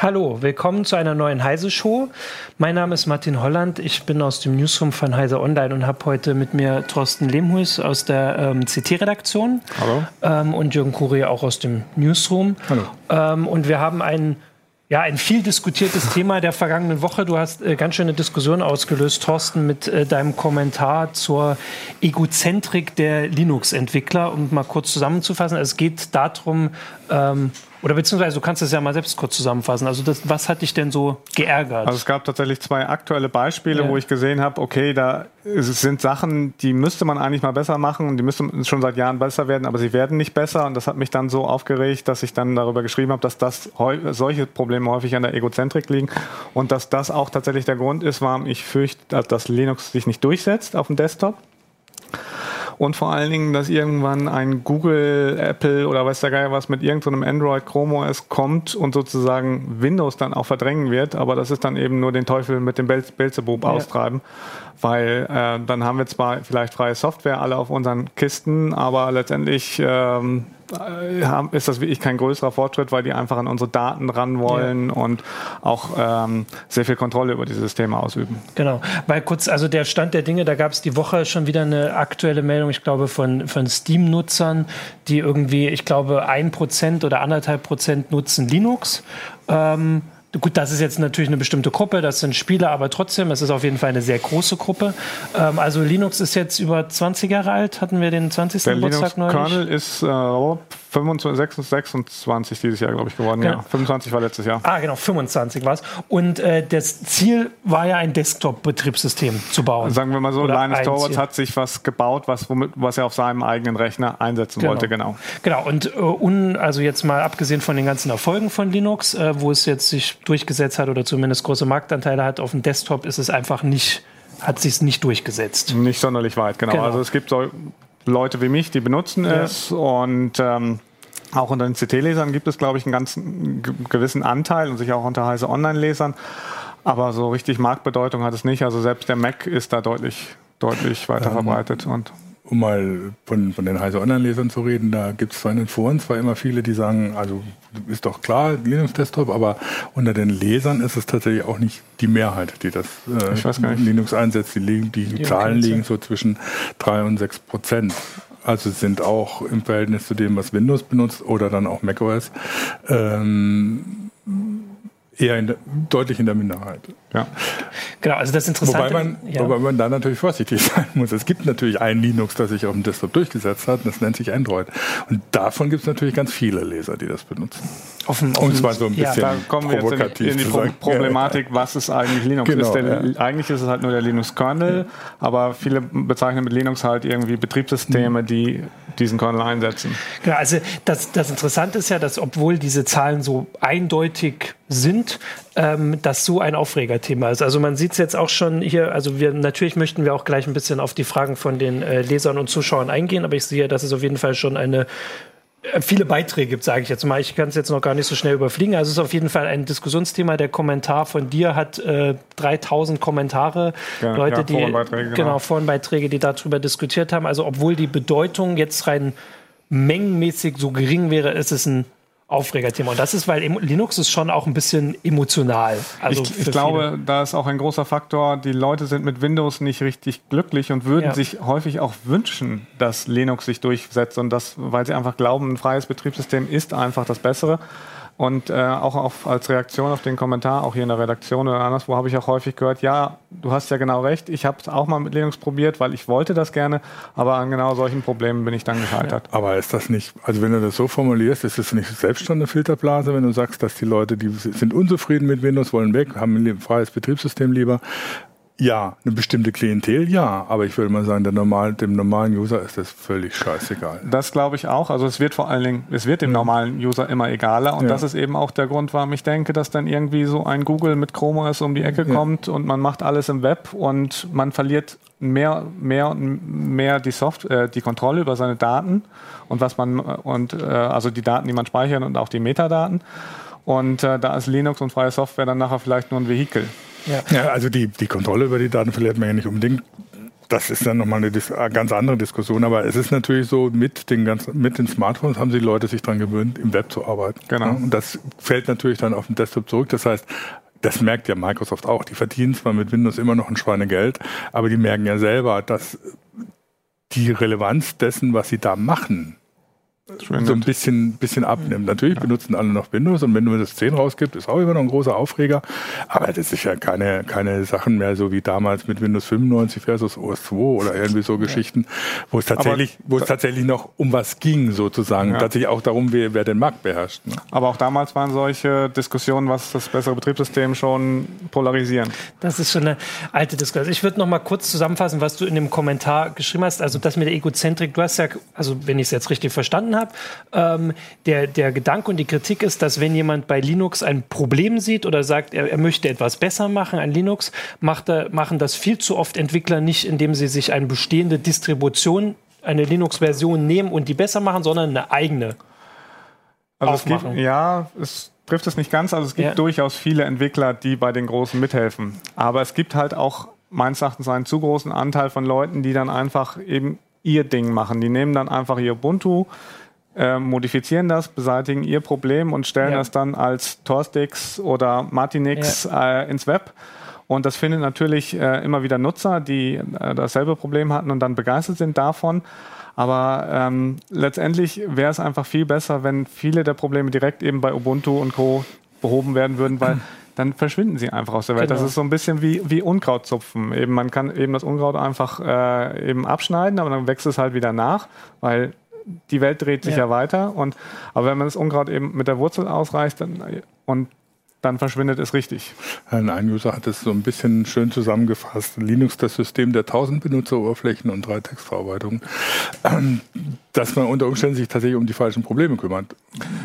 Hallo, willkommen zu einer neuen Heise Show. Mein Name ist Martin Holland. Ich bin aus dem Newsroom von Heise Online und habe heute mit mir Thorsten Lehmhuis aus der ähm, CT-Redaktion. Hallo. Ähm, und Jürgen Kurie auch aus dem Newsroom. Hallo. Ähm, und wir haben ein ja, ein viel diskutiertes Thema der vergangenen Woche. Du hast äh, ganz schöne Diskussion ausgelöst, Thorsten, mit äh, deinem Kommentar zur Egozentrik der Linux-Entwickler. Um mal kurz zusammenzufassen, es geht darum, ähm, oder beziehungsweise du kannst es ja mal selbst kurz zusammenfassen. Also das, was hat dich denn so geärgert? Also es gab tatsächlich zwei aktuelle Beispiele, ja. wo ich gesehen habe, okay, da sind Sachen, die müsste man eigentlich mal besser machen und die müssten schon seit Jahren besser werden, aber sie werden nicht besser und das hat mich dann so aufgeregt, dass ich dann darüber geschrieben habe, dass das solche Probleme häufig an der Egozentrik liegen und dass das auch tatsächlich der Grund ist, warum ich fürchte, dass Linux sich nicht durchsetzt auf dem Desktop und vor allen Dingen, dass irgendwann ein Google, Apple oder weiß der Geil was mit irgendeinem so Android Chrome OS kommt und sozusagen Windows dann auch verdrängen wird, aber das ist dann eben nur den Teufel mit dem Belzebub ja. austreiben weil äh, dann haben wir zwar vielleicht freie Software alle auf unseren Kisten, aber letztendlich ähm, äh, ist das wirklich kein größerer Fortschritt, weil die einfach an unsere Daten ran wollen ja. und auch ähm, sehr viel Kontrolle über die Systeme ausüben. Genau, weil kurz, also der Stand der Dinge, da gab es die Woche schon wieder eine aktuelle Meldung, ich glaube von, von Steam-Nutzern, die irgendwie, ich glaube, ein Prozent oder anderthalb Prozent nutzen Linux. Ähm, Gut, das ist jetzt natürlich eine bestimmte Gruppe, das sind Spieler, aber trotzdem, es ist auf jeden Fall eine sehr große Gruppe. Ähm, also Linux ist jetzt über 20 Jahre alt, hatten wir den 20. Der Geburtstag neulich. Kernel ist äh, 25, 26 dieses Jahr, glaube ich, geworden. Genau. Ja. 25 war letztes Jahr. Ah, genau, 25 war es. Und äh, das Ziel war ja ein Desktop-Betriebssystem zu bauen. Sagen wir mal so, Oder Linus Torvalds hat sich was gebaut, was, womit, was er auf seinem eigenen Rechner einsetzen genau. wollte, genau. Genau, und äh, un, also jetzt mal abgesehen von den ganzen Erfolgen von Linux, äh, wo es jetzt sich durchgesetzt hat oder zumindest große Marktanteile hat. Auf dem Desktop ist es einfach nicht, hat sich es nicht durchgesetzt. Nicht sonderlich weit, genau. genau. Also es gibt so Leute wie mich, die benutzen ja. es und ähm, auch unter den CT-Lesern gibt es, glaube ich, einen ganz gewissen Anteil und sich auch unter Heise Online-Lesern. Aber so richtig Marktbedeutung hat es nicht. Also selbst der Mac ist da deutlich, deutlich weiter ähm, verbreitet. Und um mal von, von den Heise Online-Lesern zu reden, da gibt es zwar in den Foren zwar immer viele, die sagen, also ist doch klar, Linux-Desktop, aber unter den Lesern ist es tatsächlich auch nicht die Mehrheit, die das äh, Linux einsetzt. Die, die, die Zahlen liegen so zwischen drei und sechs Prozent. Also sind auch im Verhältnis zu dem, was Windows benutzt oder dann auch macOS, ähm, eher in der, deutlich in der Minderheit. Ja. Genau, also das Interessante. Wobei man, ja. wobei man da natürlich vorsichtig sein muss. Es gibt natürlich ein Linux, das sich auf dem Desktop durchgesetzt hat, das nennt sich Android. Und davon gibt es natürlich ganz viele Leser, die das benutzen. Offen, offen. Und zwar so ein bisschen ja, da kommen wir jetzt in, in die Pro Problematik, was ist eigentlich Linux? Genau, ist der, ja. Eigentlich ist es halt nur der Linux-Kernel, aber viele bezeichnen mit Linux halt irgendwie Betriebssysteme, die diesen Kernel einsetzen. Genau, also das, das Interessante ist ja, dass obwohl diese Zahlen so eindeutig sind, ähm, das so ein Aufregerthema ist. Also man sieht es jetzt auch schon hier, also wir natürlich möchten wir auch gleich ein bisschen auf die Fragen von den äh, Lesern und Zuschauern eingehen, aber ich sehe, dass es auf jeden Fall schon eine äh, viele Beiträge gibt, sage ich jetzt mal. Ich kann es jetzt noch gar nicht so schnell überfliegen. Also es ist auf jeden Fall ein Diskussionsthema. Der Kommentar von dir hat äh, 3000 Kommentare, ja, Leute, ja, die Forenbeiträge, genau. genau Forenbeiträge, die darüber diskutiert haben. Also obwohl die Bedeutung jetzt rein mengenmäßig so gering wäre, ist es ein Aufregerthema. Und das ist, weil Linux ist schon auch ein bisschen emotional. Also ich, ich glaube, da ist auch ein großer Faktor, die Leute sind mit Windows nicht richtig glücklich und würden ja. sich häufig auch wünschen, dass Linux sich durchsetzt und das, weil sie einfach glauben, ein freies Betriebssystem ist einfach das Bessere. Und äh, auch auf, als Reaktion auf den Kommentar, auch hier in der Redaktion oder anderswo, habe ich auch häufig gehört, ja, du hast ja genau recht, ich habe es auch mal mit Linux probiert, weil ich wollte das gerne, aber an genau solchen Problemen bin ich dann gescheitert. Ja, aber ist das nicht, also wenn du das so formulierst, ist das nicht selbst schon eine Filterblase, wenn du sagst, dass die Leute, die sind unzufrieden mit Windows, wollen weg, haben ein freies Betriebssystem lieber, ja, eine bestimmte Klientel, ja, aber ich würde mal sagen, der normal, dem normalen User ist das völlig scheißegal. Das glaube ich auch. Also es wird vor allen Dingen, es wird dem normalen User immer egaler und ja. das ist eben auch der Grund, warum ich denke, dass dann irgendwie so ein Google mit Chrome OS um die Ecke ja. kommt und man macht alles im Web und man verliert mehr, mehr und mehr die Software, äh, die Kontrolle über seine Daten und was man und äh, also die Daten, die man speichert und auch die Metadaten. Und äh, da ist Linux und freie Software dann nachher vielleicht nur ein Vehikel. Ja. ja, also die, die Kontrolle über die Daten verliert man ja nicht unbedingt das ist dann nochmal eine Dis ganz andere Diskussion. Aber es ist natürlich so, mit den, ganzen, mit den Smartphones haben die Leute sich daran gewöhnt, im Web zu arbeiten. Genau. Und das fällt natürlich dann auf den Desktop zurück. Das heißt, das merkt ja Microsoft auch. Die verdienen zwar mit Windows immer noch ein Schweinegeld, aber die merken ja selber, dass die Relevanz dessen, was sie da machen, so ein bisschen, bisschen abnimmt. Natürlich ja. benutzen alle noch Windows und wenn Windows 10 rausgibt, ist auch immer noch ein großer Aufreger. Aber das ist ja keine, keine Sachen mehr so wie damals mit Windows 95 versus OS 2 oder irgendwie so Geschichten, wo es tatsächlich, Aber, wo es tatsächlich noch um was ging sozusagen. Ja. Tatsächlich auch darum, wer, wer den Markt beherrscht. Ne? Aber auch damals waren solche Diskussionen, was das bessere Betriebssystem schon polarisieren. Das ist schon eine alte Diskussion. Ich würde noch mal kurz zusammenfassen, was du in dem Kommentar geschrieben hast. Also das mit der Egozentrik, du hast ja, also wenn ich es jetzt richtig verstanden habe, habe. Ähm, der, der Gedanke und die Kritik ist, dass wenn jemand bei Linux ein Problem sieht oder sagt, er, er möchte etwas besser machen an Linux, macht er, machen das viel zu oft Entwickler nicht, indem sie sich eine bestehende Distribution, eine Linux-Version nehmen und die besser machen, sondern eine eigene. Also aufmachen. es gibt, ja, es trifft es nicht ganz. Also es gibt ja. durchaus viele Entwickler, die bei den Großen mithelfen. Aber es gibt halt auch meines Erachtens einen zu großen Anteil von Leuten, die dann einfach eben ihr Ding machen. Die nehmen dann einfach ihr Ubuntu, äh, modifizieren das, beseitigen ihr Problem und stellen ja. das dann als Torstix oder Martinix ja. äh, ins Web. Und das findet natürlich äh, immer wieder Nutzer, die äh, dasselbe Problem hatten und dann begeistert sind davon. Aber ähm, letztendlich wäre es einfach viel besser, wenn viele der Probleme direkt eben bei Ubuntu und Co. behoben werden würden, weil dann verschwinden sie einfach aus der Welt. Genau. Das ist so ein bisschen wie, wie Unkrautzupfen. Eben, man kann eben das Unkraut einfach äh, eben abschneiden, aber dann wächst es halt wieder nach, weil die Welt dreht sich ja. ja, weiter. Und, aber wenn man das Unkraut eben mit der Wurzel ausreißt dann, und dann verschwindet es richtig. Ein User hat es so ein bisschen schön zusammengefasst. Linux, das System der 1000 Benutzeroberflächen und drei Textverarbeitungen, dass man unter Umständen sich tatsächlich um die falschen Probleme kümmert.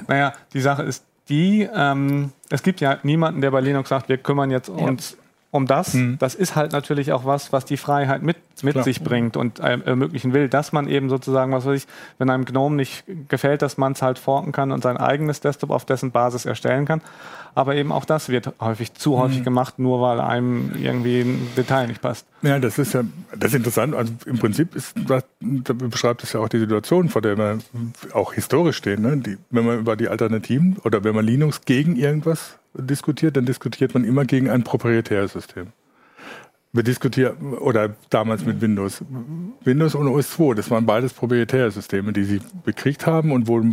Naja, die Sache ist die, ähm, es gibt ja niemanden, der bei Linux sagt, wir kümmern jetzt uns ja um das. Mhm. Das ist halt natürlich auch was, was die Freiheit mit, mit sich bringt und ermöglichen will, dass man eben sozusagen, was weiß ich, wenn einem GNOME nicht gefällt, dass man es halt forken kann und sein eigenes Desktop auf dessen Basis erstellen kann. Aber eben auch das wird häufig zu häufig mhm. gemacht, nur weil einem irgendwie ein Detail nicht passt. Ja, das ist ja das ist interessant. Also im Prinzip ist das, beschreibt es ja auch die Situation, vor der wir auch historisch stehen. Ne? Die, wenn man über die Alternativen oder wenn man Linux gegen irgendwas diskutiert, dann diskutiert man immer gegen ein proprietäres System. Wir diskutieren, oder damals mit Windows. Windows und OS2, das waren beides proprietäre Systeme, die sie bekriegt haben und wo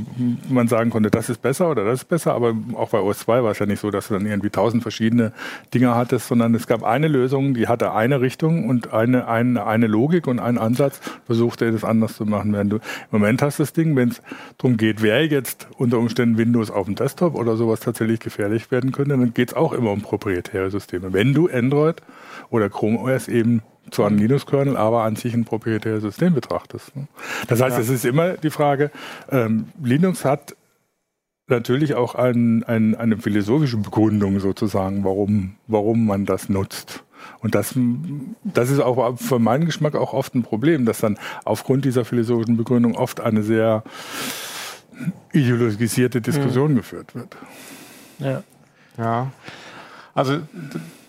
man sagen konnte, das ist besser oder das ist besser, aber auch bei OS2 war es ja nicht so, dass du dann irgendwie tausend verschiedene Dinge hattest, sondern es gab eine Lösung, die hatte eine Richtung und eine, eine, eine Logik und einen Ansatz, versuchte das anders zu machen. Wenn du im Moment hast das Ding, wenn es darum geht, wer jetzt unter Umständen Windows auf dem Desktop oder sowas tatsächlich gefährlich werden könnte, dann geht es auch immer um proprietäre Systeme. Wenn du Android oder Chrome OS eben zu einem Linux-Kernel, aber an sich ein proprietäres System betrachtest. Ne? Das heißt, ja. es ist immer die Frage, ähm, Linux hat natürlich auch ein, ein, eine philosophische Begründung sozusagen, warum, warum man das nutzt. Und das, das ist auch für meinen Geschmack auch oft ein Problem, dass dann aufgrund dieser philosophischen Begründung oft eine sehr ideologisierte Diskussion mhm. geführt wird. Ja. Ja. Also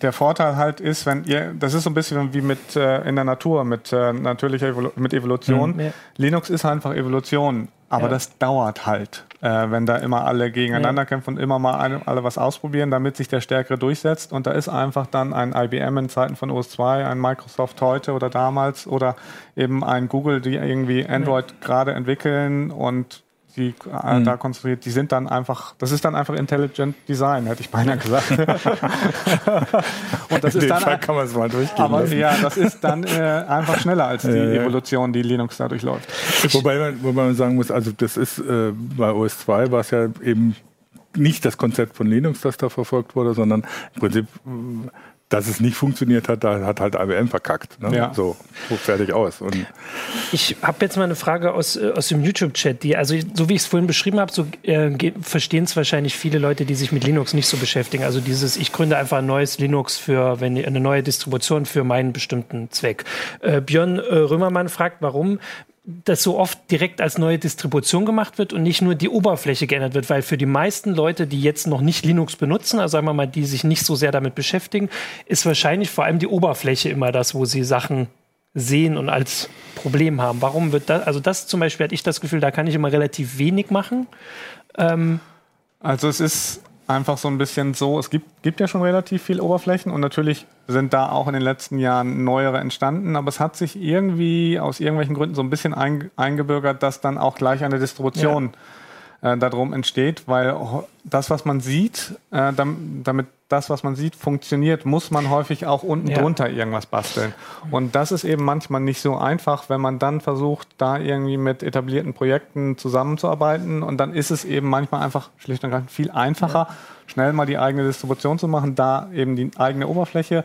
der Vorteil halt ist, wenn ihr, das ist so ein bisschen wie mit äh, in der Natur, mit äh, natürlicher Evolu mit Evolution. Mhm, ja. Linux ist einfach Evolution, aber ja. das dauert halt, äh, wenn da immer alle gegeneinander ja. kämpfen und immer mal eine, alle was ausprobieren, damit sich der Stärkere durchsetzt. Und da ist einfach dann ein IBM in Zeiten von OS2, ein Microsoft heute oder damals oder eben ein Google, die irgendwie Android gerade entwickeln und die äh, mhm. da konstruiert, die sind dann einfach, das ist dann einfach Intelligent Design, hätte ich beinahe gesagt. und das ist dann, Fall kann man es mal durchgehen aber lassen. ja, das ist dann äh, einfach schneller als die ja, Evolution, die Linux dadurch läuft. Wobei man, wobei man sagen muss, also das ist äh, bei OS 2 war es ja eben nicht das Konzept von Linux, das da verfolgt wurde, sondern im Prinzip dass es nicht funktioniert hat, da hat halt IBM verkackt. Ne? Ja. So, fertig aus. Und ich habe jetzt mal eine Frage aus, äh, aus dem YouTube-Chat, die, also so wie ich es vorhin beschrieben habe, so äh, verstehen es wahrscheinlich viele Leute, die sich mit Linux nicht so beschäftigen. Also dieses, ich gründe einfach ein neues Linux für, wenn eine neue Distribution für meinen bestimmten Zweck. Äh, Björn äh, Römermann fragt, warum das so oft direkt als neue Distribution gemacht wird und nicht nur die Oberfläche geändert wird, weil für die meisten Leute, die jetzt noch nicht Linux benutzen, also sagen wir mal, die sich nicht so sehr damit beschäftigen, ist wahrscheinlich vor allem die Oberfläche immer das, wo sie Sachen sehen und als Problem haben. Warum wird das, also das zum Beispiel hatte ich das Gefühl, da kann ich immer relativ wenig machen. Ähm, also es ist einfach so ein bisschen so, es gibt, gibt ja schon relativ viel Oberflächen und natürlich sind da auch in den letzten Jahren neuere entstanden, aber es hat sich irgendwie aus irgendwelchen Gründen so ein bisschen ein, eingebürgert, dass dann auch gleich eine Distribution ja äh, darum entsteht, weil das, was man sieht, äh, damit das, was man sieht, funktioniert, muss man häufig auch unten ja. drunter irgendwas basteln. Und das ist eben manchmal nicht so einfach, wenn man dann versucht, da irgendwie mit etablierten Projekten zusammenzuarbeiten. Und dann ist es eben manchmal einfach schlicht und ergreifend viel einfacher, ja. schnell mal die eigene Distribution zu machen, da eben die eigene Oberfläche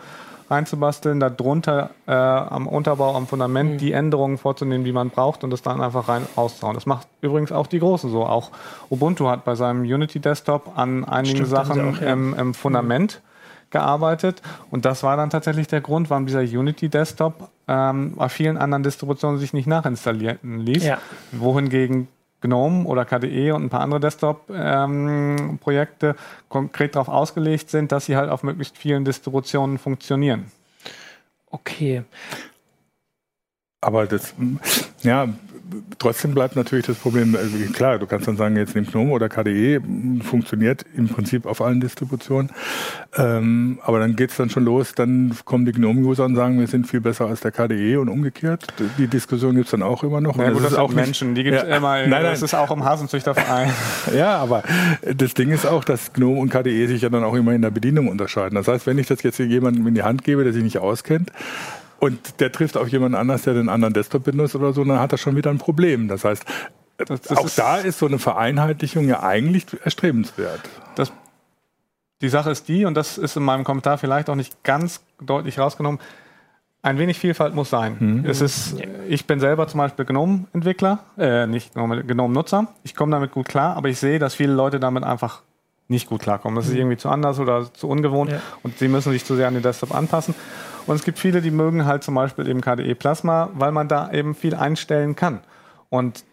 reinzubasteln, darunter äh, am Unterbau, am Fundament mhm. die Änderungen vorzunehmen, die man braucht und das dann einfach rein rauszuhauen. Das macht übrigens auch die Großen so. Auch Ubuntu hat bei seinem Unity Desktop an einigen Stimmt, Sachen auch, ja. im, im, Fundament mhm. gearbeitet und das war dann tatsächlich der Grund, warum dieser Unity Desktop ähm, bei vielen anderen Distributionen sich nicht nachinstallieren ließ, ja. wohingegen GNOME oder KDE und ein paar andere Desktop-Projekte ähm, konkret darauf ausgelegt sind, dass sie halt auf möglichst vielen Distributionen funktionieren. Okay. Aber das, ja, trotzdem bleibt natürlich das Problem, also klar, du kannst dann sagen, jetzt nimm GNOME oder KDE, funktioniert im Prinzip auf allen Distributionen. Ähm, aber dann geht es dann schon los, dann kommen die GNOME-User und sagen, wir sind viel besser als der KDE und umgekehrt. Die Diskussion gibt es dann auch immer noch. Ja, gut, das, ist auch Menschen, die gibt es ja, immer, nein, nein. das ist auch im Hasenzüchterverein. ja, aber das Ding ist auch, dass GNOME und KDE sich ja dann auch immer in der Bedienung unterscheiden. Das heißt, wenn ich das jetzt jemandem in die Hand gebe, der sich nicht auskennt, und der trifft auf jemanden anders, der den anderen Desktop benutzt oder so, dann hat er schon wieder ein Problem. Das heißt, das, das auch ist da ist so eine Vereinheitlichung ja eigentlich erstrebenswert. Das, die Sache ist die, und das ist in meinem Kommentar vielleicht auch nicht ganz deutlich rausgenommen, ein wenig Vielfalt muss sein. Mhm. Es ist, ich bin selber zum Beispiel GNOME-Entwickler, äh, nicht GNOME-Nutzer. Ich komme damit gut klar, aber ich sehe, dass viele Leute damit einfach nicht gut klarkommen. Das ist mhm. irgendwie zu anders oder zu ungewohnt ja. und sie müssen sich zu sehr an den Desktop anpassen. Und es gibt viele, die mögen halt zum Beispiel eben KDE Plasma, weil man da eben viel einstellen kann. Und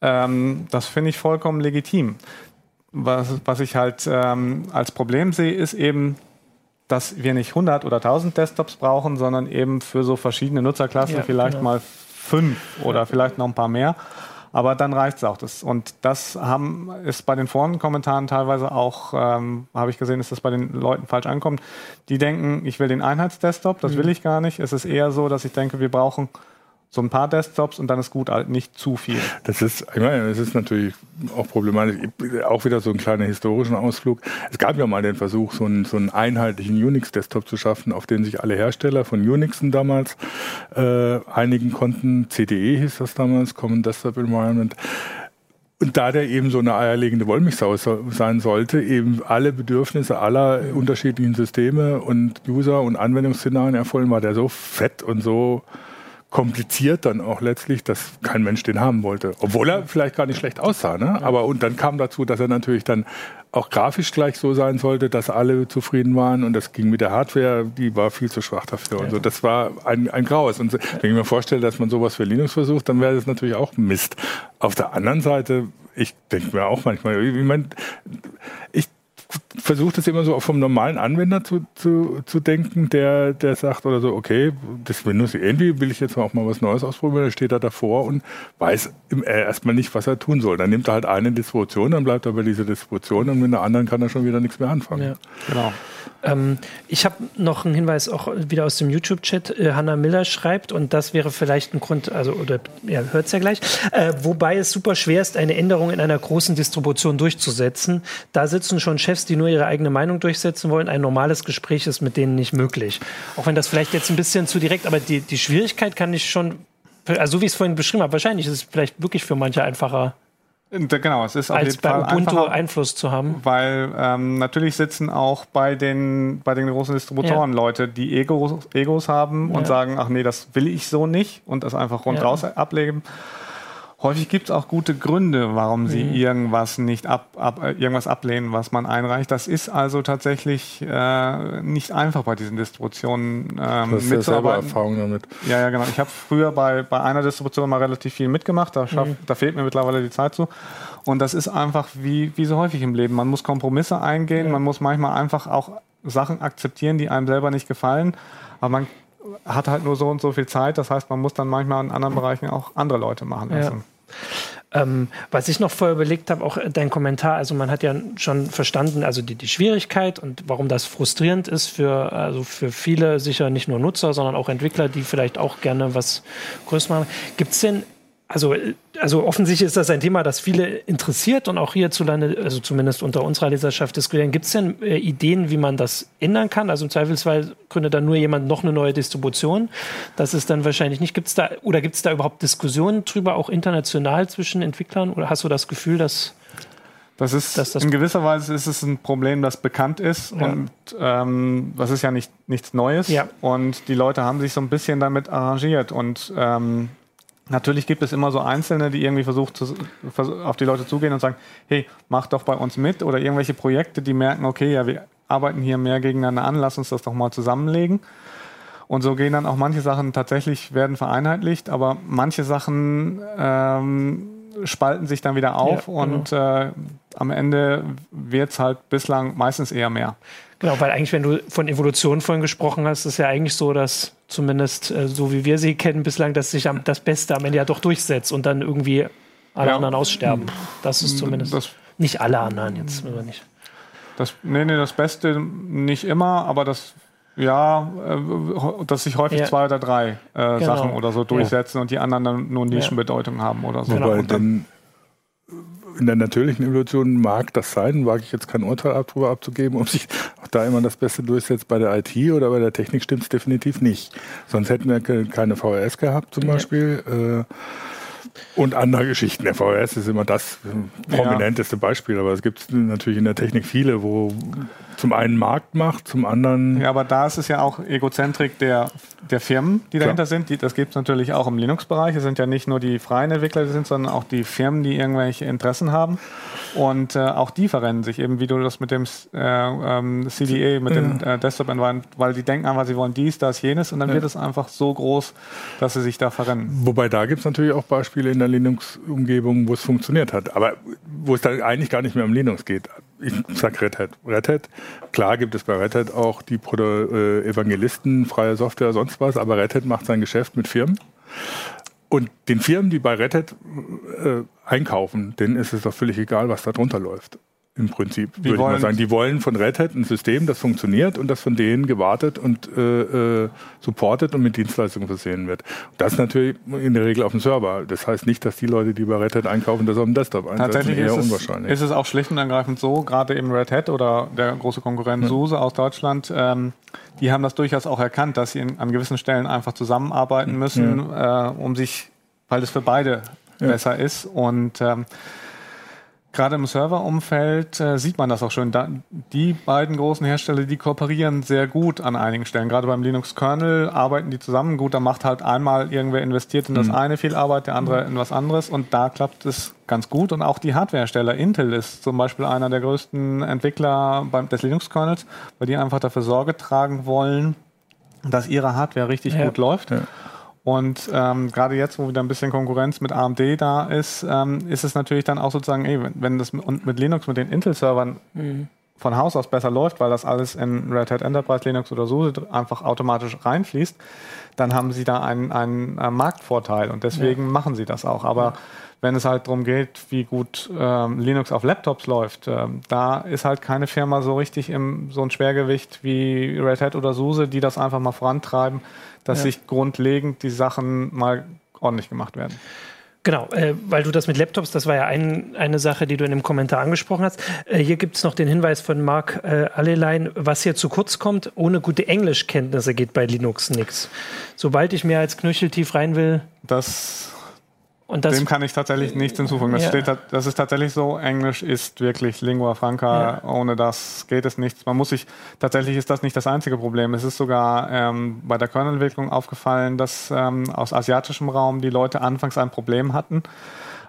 ähm, das finde ich vollkommen legitim. Was, was ich halt ähm, als Problem sehe, ist eben, dass wir nicht 100 oder 1000 Desktops brauchen, sondern eben für so verschiedene Nutzerklassen ja, vielleicht genau. mal fünf oder vielleicht noch ein paar mehr. Aber dann reicht es auch. Das. Und das haben, ist bei den Forenkommentaren teilweise auch, ähm, habe ich gesehen, ist das bei den Leuten falsch ankommt. Die denken, ich will den Einheitsdesktop, das mhm. will ich gar nicht. Es ist eher so, dass ich denke, wir brauchen so ein paar Desktops und dann ist gut, halt nicht zu viel. Das ist, ich meine, das ist natürlich auch problematisch. Auch wieder so ein kleiner historischen Ausflug. Es gab ja mal den Versuch, so einen, so einen einheitlichen Unix-Desktop zu schaffen, auf den sich alle Hersteller von Unixen damals äh, einigen konnten. CDE hieß das damals, Common Desktop Environment. Und da der eben so eine eierlegende Wollmilchsau sein sollte, eben alle Bedürfnisse aller unterschiedlichen Systeme und User und Anwendungsszenarien erfüllen, war der so fett und so kompliziert dann auch letztlich, dass kein Mensch den haben wollte. Obwohl er vielleicht gar nicht schlecht aussah. Ne? Aber und dann kam dazu, dass er natürlich dann auch grafisch gleich so sein sollte, dass alle zufrieden waren und das ging mit der Hardware, die war viel zu schwach dafür. Und so. Das war ein, ein Graus. Und wenn ich mir vorstelle, dass man sowas für Linux versucht, dann wäre das natürlich auch Mist. Auf der anderen Seite, ich denke mir auch manchmal, ich meine, ich versuche das immer so vom normalen Anwender zu, zu, zu denken, der, der sagt oder so, okay, das Windows irgendwie will ich jetzt auch mal was Neues ausprobieren, dann steht er davor und weiß erstmal nicht, was er tun soll. Dann nimmt er halt eine Distribution, dann bleibt er bei dieser Distribution und mit der anderen kann er schon wieder nichts mehr anfangen. Ja. Genau. Ähm, ich habe noch einen Hinweis auch wieder aus dem YouTube-Chat. Äh, Hannah Miller schreibt, und das wäre vielleicht ein Grund, also, oder, ja, hört es ja gleich, äh, wobei es super schwer ist, eine Änderung in einer großen Distribution durchzusetzen. Da sitzen schon Chefs, die nur ihre eigene Meinung durchsetzen wollen. Ein normales Gespräch ist mit denen nicht möglich. Auch wenn das vielleicht jetzt ein bisschen zu direkt, aber die, die Schwierigkeit kann ich schon, also so wie ich es vorhin beschrieben habe, wahrscheinlich ist es vielleicht wirklich für manche einfacher Genau, es ist auf jeden Fall Ubuntu Einfluss zu haben. Weil ähm, natürlich sitzen auch bei den, bei den großen Distributoren ja. Leute, die Egos, Egos haben und ja. sagen, ach nee, das will ich so nicht und das einfach rundraus ja. ablegen. Häufig gibt es auch gute Gründe, warum sie mhm. irgendwas nicht ab, ab, äh, irgendwas ablehnen, was man einreicht. Das ist also tatsächlich äh, nicht einfach bei diesen Distributionen ähm, du hast ja selber Erfahrung damit. Ja, ja, genau. Ich habe früher bei, bei einer Distribution mal relativ viel mitgemacht. Da, schaff, mhm. da fehlt mir mittlerweile die Zeit zu. Und das ist einfach wie, wie so häufig im Leben. Man muss Kompromisse eingehen. Ja. Man muss manchmal einfach auch Sachen akzeptieren, die einem selber nicht gefallen. Aber man hat halt nur so und so viel Zeit. Das heißt, man muss dann manchmal in anderen Bereichen auch andere Leute machen lassen. Ja. Ähm, was ich noch vorher überlegt habe, auch dein Kommentar, also man hat ja schon verstanden, also die, die Schwierigkeit und warum das frustrierend ist für, also für viele, sicher nicht nur Nutzer, sondern auch Entwickler, die vielleicht auch gerne was Größeres machen. Gibt es denn also, also offensichtlich ist das ein Thema, das viele interessiert und auch hierzulande, also zumindest unter unserer Leserschaft diskutieren. Gibt es denn äh, Ideen, wie man das ändern kann? Also im Zweifelsfall gründet dann nur jemand noch eine neue Distribution. Das ist dann wahrscheinlich nicht. Gibt es da oder gibt es da überhaupt Diskussionen drüber, auch international zwischen Entwicklern? Oder hast du das Gefühl, dass das ist das in gewisser Weise ist es ein Problem, das bekannt ist ja. und ähm, das ist ja nicht nichts Neues. Ja. Und die Leute haben sich so ein bisschen damit arrangiert und ähm, Natürlich gibt es immer so Einzelne, die irgendwie versucht zu, auf die Leute zugehen und sagen, hey, mach doch bei uns mit oder irgendwelche Projekte, die merken, okay, ja, wir arbeiten hier mehr gegeneinander an, lass uns das doch mal zusammenlegen. Und so gehen dann auch manche Sachen tatsächlich, werden vereinheitlicht, aber manche Sachen ähm, spalten sich dann wieder auf ja, genau. und äh, am Ende wird es halt bislang meistens eher mehr. Genau, weil eigentlich, wenn du von Evolution vorhin gesprochen hast, ist ja eigentlich so, dass zumindest äh, so wie wir sie kennen bislang, dass sich am, das Beste am Ende ja doch durchsetzt und dann irgendwie alle ja. anderen aussterben. Das ist zumindest das, nicht alle anderen jetzt, oder nicht. Das, nee, nee, das Beste nicht immer, aber das ja, äh, dass sich häufig ja. zwei oder drei äh, genau. Sachen oder so durchsetzen ja. und die anderen dann nur Nischenbedeutung ja. haben oder so. Wobei genau. dann in der natürlichen Evolution mag das sein, wage ich jetzt kein Urteil darüber abzugeben, ob sich auch da immer das Beste durchsetzt. Bei der IT oder bei der Technik stimmt es definitiv nicht. Sonst hätten wir keine VHS gehabt zum Beispiel. Äh, und andere Geschichten. Der VHS ist immer das prominenteste Beispiel, aber es gibt natürlich in der Technik viele, wo zum einen Markt macht, zum anderen. Ja, aber da ist es ja auch Egozentrik der, der Firmen, die dahinter Klar. sind. Die, das gibt es natürlich auch im Linux-Bereich. Es sind ja nicht nur die freien Entwickler, die sind, sondern auch die Firmen, die irgendwelche Interessen haben. Und äh, auch die verrennen sich eben, wie du das mit dem äh, ähm, CDA, mit ja. dem äh, Desktop-Environment, weil die denken einfach, sie wollen dies, das, jenes und dann ja. wird es einfach so groß, dass sie sich da verrennen. Wobei da gibt es natürlich auch Beispiele in der Linux-Umgebung, wo es funktioniert hat, aber wo es dann eigentlich gar nicht mehr um Linux geht ich sag Red Hat. Red Hat, klar gibt es bei Red Hat auch die äh, Evangelisten, freie Software, sonst was, aber Red Hat macht sein Geschäft mit Firmen. Und den Firmen, die bei Red Hat äh, einkaufen, denen ist es doch völlig egal, was da drunter läuft im Prinzip, würde ich mal sagen. Die wollen von Red Hat ein System, das funktioniert und das von denen gewartet und äh, äh, supportet und mit Dienstleistungen versehen wird. Das ist natürlich in der Regel auf dem Server. Das heißt nicht, dass die Leute, die bei Red Hat einkaufen, das auf dem Desktop einsetzen. Tatsächlich eher ist es, unwahrscheinlich. ist es auch schlicht und ergreifend so, gerade eben Red Hat oder der große Konkurrent ja. SUSE aus Deutschland, ähm, die haben das durchaus auch erkannt, dass sie in, an gewissen Stellen einfach zusammenarbeiten müssen, ja. äh, um sich, weil es für beide ja. besser ist und ähm, Gerade im Serverumfeld äh, sieht man das auch schon. Da, die beiden großen Hersteller, die kooperieren sehr gut an einigen Stellen. Gerade beim Linux-Kernel arbeiten die zusammen. Gut, da macht halt einmal irgendwer investiert in das mhm. eine viel Arbeit, der andere in was anderes und da klappt es ganz gut. Und auch die Hardwarehersteller, Intel ist zum Beispiel einer der größten Entwickler beim, des Linux-Kernels, weil die einfach dafür Sorge tragen wollen, dass ihre Hardware richtig ja. gut läuft. Ja. Und ähm, gerade jetzt, wo wieder ein bisschen Konkurrenz mit AMD da ist, ähm, ist es natürlich dann auch sozusagen, ey, wenn, wenn das mit, mit Linux, mit den Intel-Servern mhm. von Haus aus besser läuft, weil das alles in Red Hat Enterprise Linux oder SUSE einfach automatisch reinfließt, dann haben sie da einen, einen, einen Marktvorteil und deswegen ja. machen sie das auch. Aber. Wenn es halt darum geht, wie gut ähm, Linux auf Laptops läuft, ähm, da ist halt keine Firma so richtig im so ein Schwergewicht wie Red Hat oder SUSE, die das einfach mal vorantreiben dass ja. sich grundlegend die Sachen mal ordentlich gemacht werden. Genau, äh, weil du das mit Laptops, das war ja ein, eine Sache, die du in dem Kommentar angesprochen hast. Äh, hier gibt es noch den Hinweis von Mark äh, Allelein, was hier zu kurz kommt, ohne gute Englischkenntnisse geht bei Linux nichts. Sobald ich mehr als knöcheltief rein will. Das das, Dem kann ich tatsächlich nichts hinzufügen. Das, ja. steht, das ist tatsächlich so, Englisch ist wirklich Lingua Franca, ja. ohne das geht es nichts. Man muss sich, tatsächlich ist das nicht das einzige Problem. Es ist sogar ähm, bei der Kernelentwicklung aufgefallen, dass ähm, aus asiatischem Raum die Leute anfangs ein Problem hatten,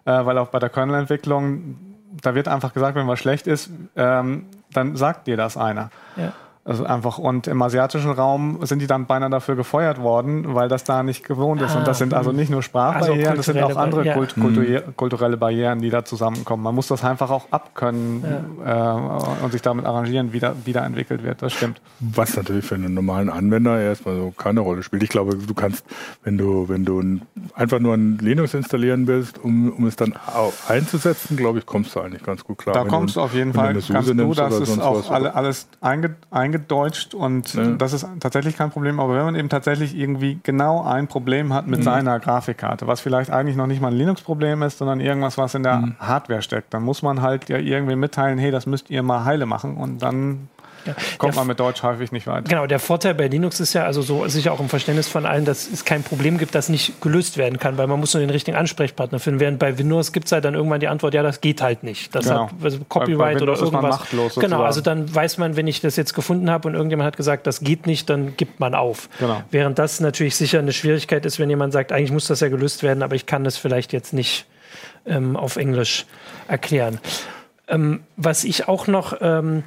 äh, weil auch bei der Kernelentwicklung, da wird einfach gesagt, wenn was schlecht ist, ähm, dann sagt dir das einer. Ja. Also einfach und im asiatischen Raum sind die dann beinahe dafür gefeuert worden, weil das da nicht gewohnt ist. Ah, und das sind also nicht nur Sprachbarrieren, also das sind auch andere ja. Kult kultur kulturelle Barrieren, die da zusammenkommen. Man muss das einfach auch abkönnen ja. äh, und sich damit arrangieren, wie da wieder entwickelt wird. Das stimmt. Was natürlich für einen normalen Anwender erstmal so keine Rolle spielt. Ich glaube, du kannst, wenn du, wenn du einfach nur ein Linux installieren willst, um, um es dann einzusetzen, glaube ich, kommst du eigentlich ganz gut klar. Da wenn kommst du auf jeden Fall, kannst du, das ist auch alle, alles einge, eingedeutscht und ja. das ist tatsächlich kein Problem. Aber wenn man eben tatsächlich irgendwie genau ein Problem hat mit mhm. seiner Grafikkarte, was vielleicht eigentlich noch nicht mal ein Linux-Problem ist, sondern irgendwas, was in der mhm. Hardware steckt, dann muss man halt ja irgendwie mitteilen, hey, das müsst ihr mal heile machen und dann ja. Kommt man mit Deutsch häufig nicht weiter. Genau, der Vorteil bei Linux ist ja also so sicher auch im Verständnis von allen, dass es kein Problem gibt, das nicht gelöst werden kann, weil man muss nur den richtigen Ansprechpartner finden. Während bei Windows gibt es halt dann irgendwann die Antwort, ja, das geht halt nicht. Das genau. hat also Copyright oder irgendwas. genau, also dann weiß man, wenn ich das jetzt gefunden habe und irgendjemand hat gesagt, das geht nicht, dann gibt man auf. Genau. Während das natürlich sicher eine Schwierigkeit ist, wenn jemand sagt, eigentlich muss das ja gelöst werden, aber ich kann das vielleicht jetzt nicht ähm, auf Englisch erklären. Ähm, was ich auch noch ähm,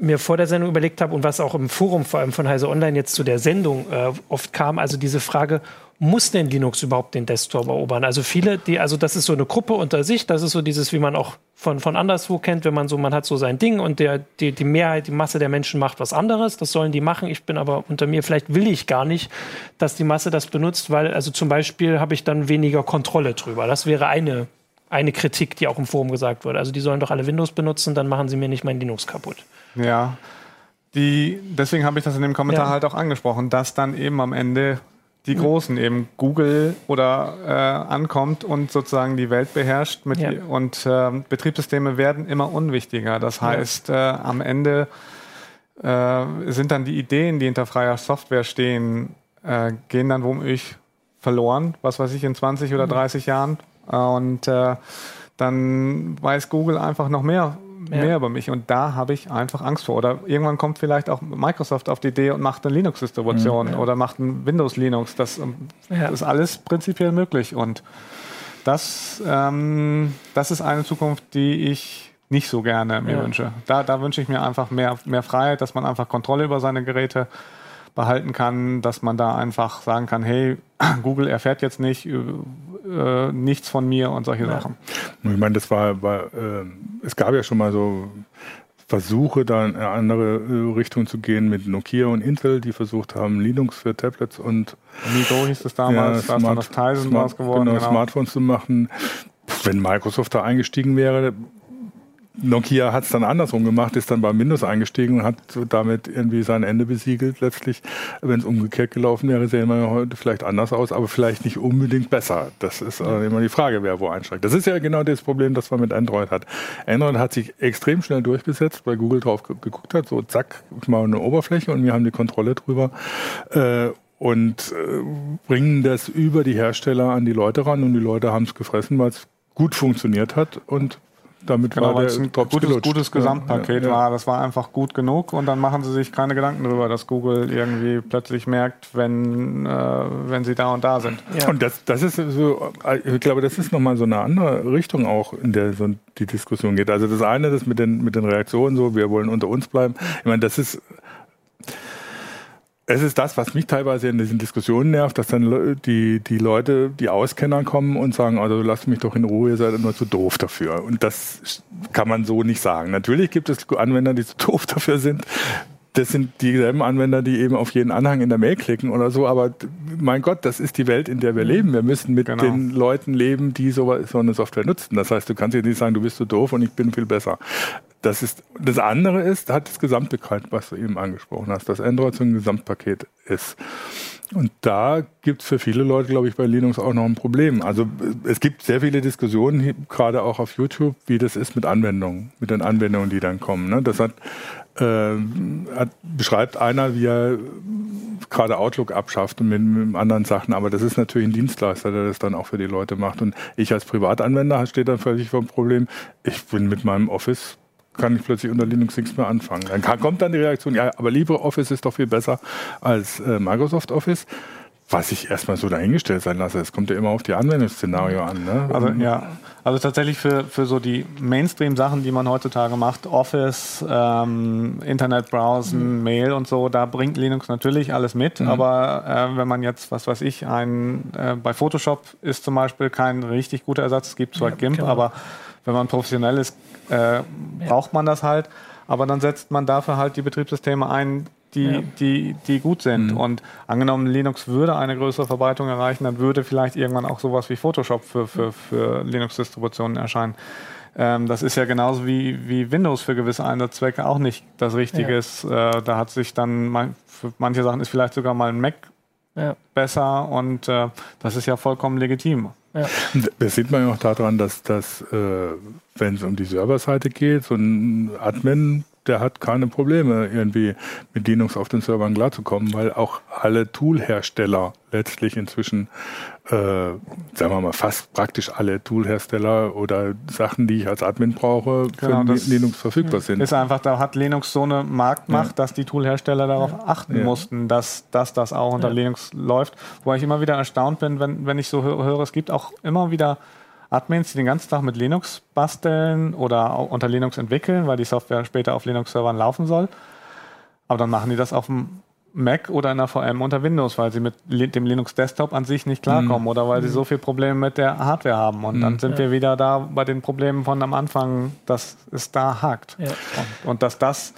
mir vor der Sendung überlegt habe und was auch im Forum vor allem von Heise Online jetzt zu der Sendung äh, oft kam, also diese Frage, muss denn Linux überhaupt den Desktop erobern? Also viele, die, also das ist so eine Gruppe unter sich, das ist so dieses, wie man auch von, von anderswo kennt, wenn man so, man hat so sein Ding und der, die, die Mehrheit, die Masse der Menschen macht was anderes, das sollen die machen. Ich bin aber unter mir, vielleicht will ich gar nicht, dass die Masse das benutzt, weil, also zum Beispiel habe ich dann weniger Kontrolle drüber. Das wäre eine, eine Kritik, die auch im Forum gesagt wurde. Also die sollen doch alle Windows benutzen, dann machen sie mir nicht mein Linux kaputt. Ja. Die, deswegen habe ich das in dem Kommentar ja. halt auch angesprochen, dass dann eben am Ende die Großen eben Google oder äh, ankommt und sozusagen die Welt beherrscht mit ja. und äh, Betriebssysteme werden immer unwichtiger. Das heißt, äh, am Ende äh, sind dann die Ideen, die hinter freier Software stehen, äh, gehen dann womöglich verloren, was weiß ich, in 20 oder 30 mhm. Jahren. Und äh, dann weiß Google einfach noch mehr mehr ja. über mich. Und da habe ich einfach Angst vor. Oder irgendwann kommt vielleicht auch Microsoft auf die Idee und macht eine Linux-Distribution mhm, ja. oder macht ein Windows-Linux. Das, ähm, ja. ist alles prinzipiell möglich. Und das, ähm, das ist eine Zukunft, die ich nicht so gerne mir wünsche. Da, da wünsche ich mir einfach mehr, mehr Freiheit, dass man einfach Kontrolle über seine Geräte behalten kann, dass man da einfach sagen kann, hey, Google erfährt jetzt nicht äh, nichts von mir und solche ja. Sachen. Ich meine, das war, war äh, es gab ja schon mal so Versuche, da in eine andere äh, Richtung zu gehen mit Nokia und Intel, die versucht haben, Linux für Tablets und Migo hieß es damals, ja, Smart, das Tizen Smart, geworden, genau, genau. Smartphones zu machen. Wenn Microsoft da eingestiegen wäre, Nokia hat es dann andersrum gemacht, ist dann bei Windows eingestiegen und hat damit irgendwie sein Ende besiegelt. Letztlich, wenn es umgekehrt gelaufen wäre, sähe man heute vielleicht anders aus, aber vielleicht nicht unbedingt besser. Das ist äh, immer die Frage, wer wo einsteigt. Das ist ja genau das Problem, das man mit Android hat. Android hat sich extrem schnell durchgesetzt, weil Google drauf geguckt hat, so zack, ich mache eine Oberfläche und wir haben die Kontrolle drüber. Äh, und äh, bringen das über die Hersteller an die Leute ran und die Leute haben es gefressen, weil es gut funktioniert hat und damit genau, war der ein gutes, gutes Gesamtpaket ja, ja. war. Das war einfach gut genug und dann machen sie sich keine Gedanken darüber, dass Google irgendwie plötzlich merkt, wenn, äh, wenn sie da und da sind. Ja. Und das, das ist so, ich glaube, das ist nochmal so eine andere Richtung auch, in der so die Diskussion geht. Also das eine, das mit den, mit den Reaktionen so, wir wollen unter uns bleiben. Ich meine, das ist, es ist das, was mich teilweise in diesen Diskussionen nervt, dass dann die, die Leute, die Auskenner kommen und sagen, also lasst mich doch in Ruhe, ihr seid nur zu doof dafür. Und das kann man so nicht sagen. Natürlich gibt es Anwender, die zu doof dafür sind. Das sind dieselben Anwender, die eben auf jeden Anhang in der Mail klicken oder so. Aber mein Gott, das ist die Welt, in der wir mhm. leben. Wir müssen mit genau. den Leuten leben, die so, so eine Software nutzen. Das heißt, du kannst jetzt nicht sagen, du bist zu doof und ich bin viel besser. Das, ist, das andere ist, hat das Gesamtpaket, was du eben angesprochen hast, dass Android so ein Gesamtpaket ist. Und da gibt es für viele Leute, glaube ich, bei Linux auch noch ein Problem. Also es gibt sehr viele Diskussionen, gerade auch auf YouTube, wie das ist mit Anwendungen, mit den Anwendungen, die dann kommen. Ne? Das hat, äh, hat, beschreibt einer, wie er gerade Outlook abschafft und mit, mit, anderen Sachen, aber das ist natürlich ein Dienstleister, der das dann auch für die Leute macht. Und ich als Privatanwender stehe dann völlig vor dem Problem, ich bin mit meinem Office kann ich plötzlich unter Linux nichts mehr anfangen. Dann kann, kommt dann die Reaktion, ja, aber LibreOffice ist doch viel besser als äh, Microsoft Office. Was ich erstmal so dahingestellt sein lasse. Es kommt ja immer auf die Anwendungsszenario an. Ne? Also ja, also tatsächlich für, für so die Mainstream-Sachen, die man heutzutage macht, Office, ähm, Internet browsen, mhm. Mail und so, da bringt Linux natürlich alles mit. Mhm. Aber äh, wenn man jetzt, was weiß ich, ein äh, bei Photoshop ist zum Beispiel kein richtig guter Ersatz. Es gibt zwar ja, GIMP, genau. aber wenn man professionell ist, äh, braucht man das halt. Aber dann setzt man dafür halt die Betriebssysteme ein, die, ja. die, die gut sind. Mhm. Und angenommen, Linux würde eine größere Verbreitung erreichen, dann würde vielleicht irgendwann auch sowas wie Photoshop für, für, für Linux-Distributionen erscheinen. Ähm, das ist ja genauso wie, wie Windows für gewisse Einsatzzwecke auch nicht das Richtige ist. Ja. Äh, da hat sich dann, für manche Sachen ist vielleicht sogar mal ein Mac ja. besser und äh, das ist ja vollkommen legitim. Ja. Das sieht man ja auch daran, dass, dass äh, wenn es um die Serverseite geht, so ein Admin der hat keine Probleme, irgendwie mit Linux auf den Servern klarzukommen, weil auch alle Toolhersteller letztlich inzwischen, äh, sagen wir mal, fast praktisch alle Toolhersteller oder Sachen, die ich als Admin brauche, genau, für Linux verfügbar sind. Ist einfach, da hat Linux so eine Marktmacht, ja. dass die Toolhersteller darauf ja. achten ja. mussten, dass, dass das auch unter Linux läuft. Wo ich immer wieder erstaunt bin, wenn, wenn ich so höre, es gibt auch immer wieder Admins, die den ganzen Tag mit Linux basteln oder unter Linux entwickeln, weil die Software später auf Linux-Servern laufen soll. Aber dann machen die das auf dem Mac oder in der VM unter Windows, weil sie mit dem Linux Desktop an sich nicht klarkommen mhm. oder weil sie mhm. so viele Probleme mit der Hardware haben. Und mhm. dann sind ja. wir wieder da bei den Problemen von am Anfang, dass es da hakt. Ja. Und, und, dass das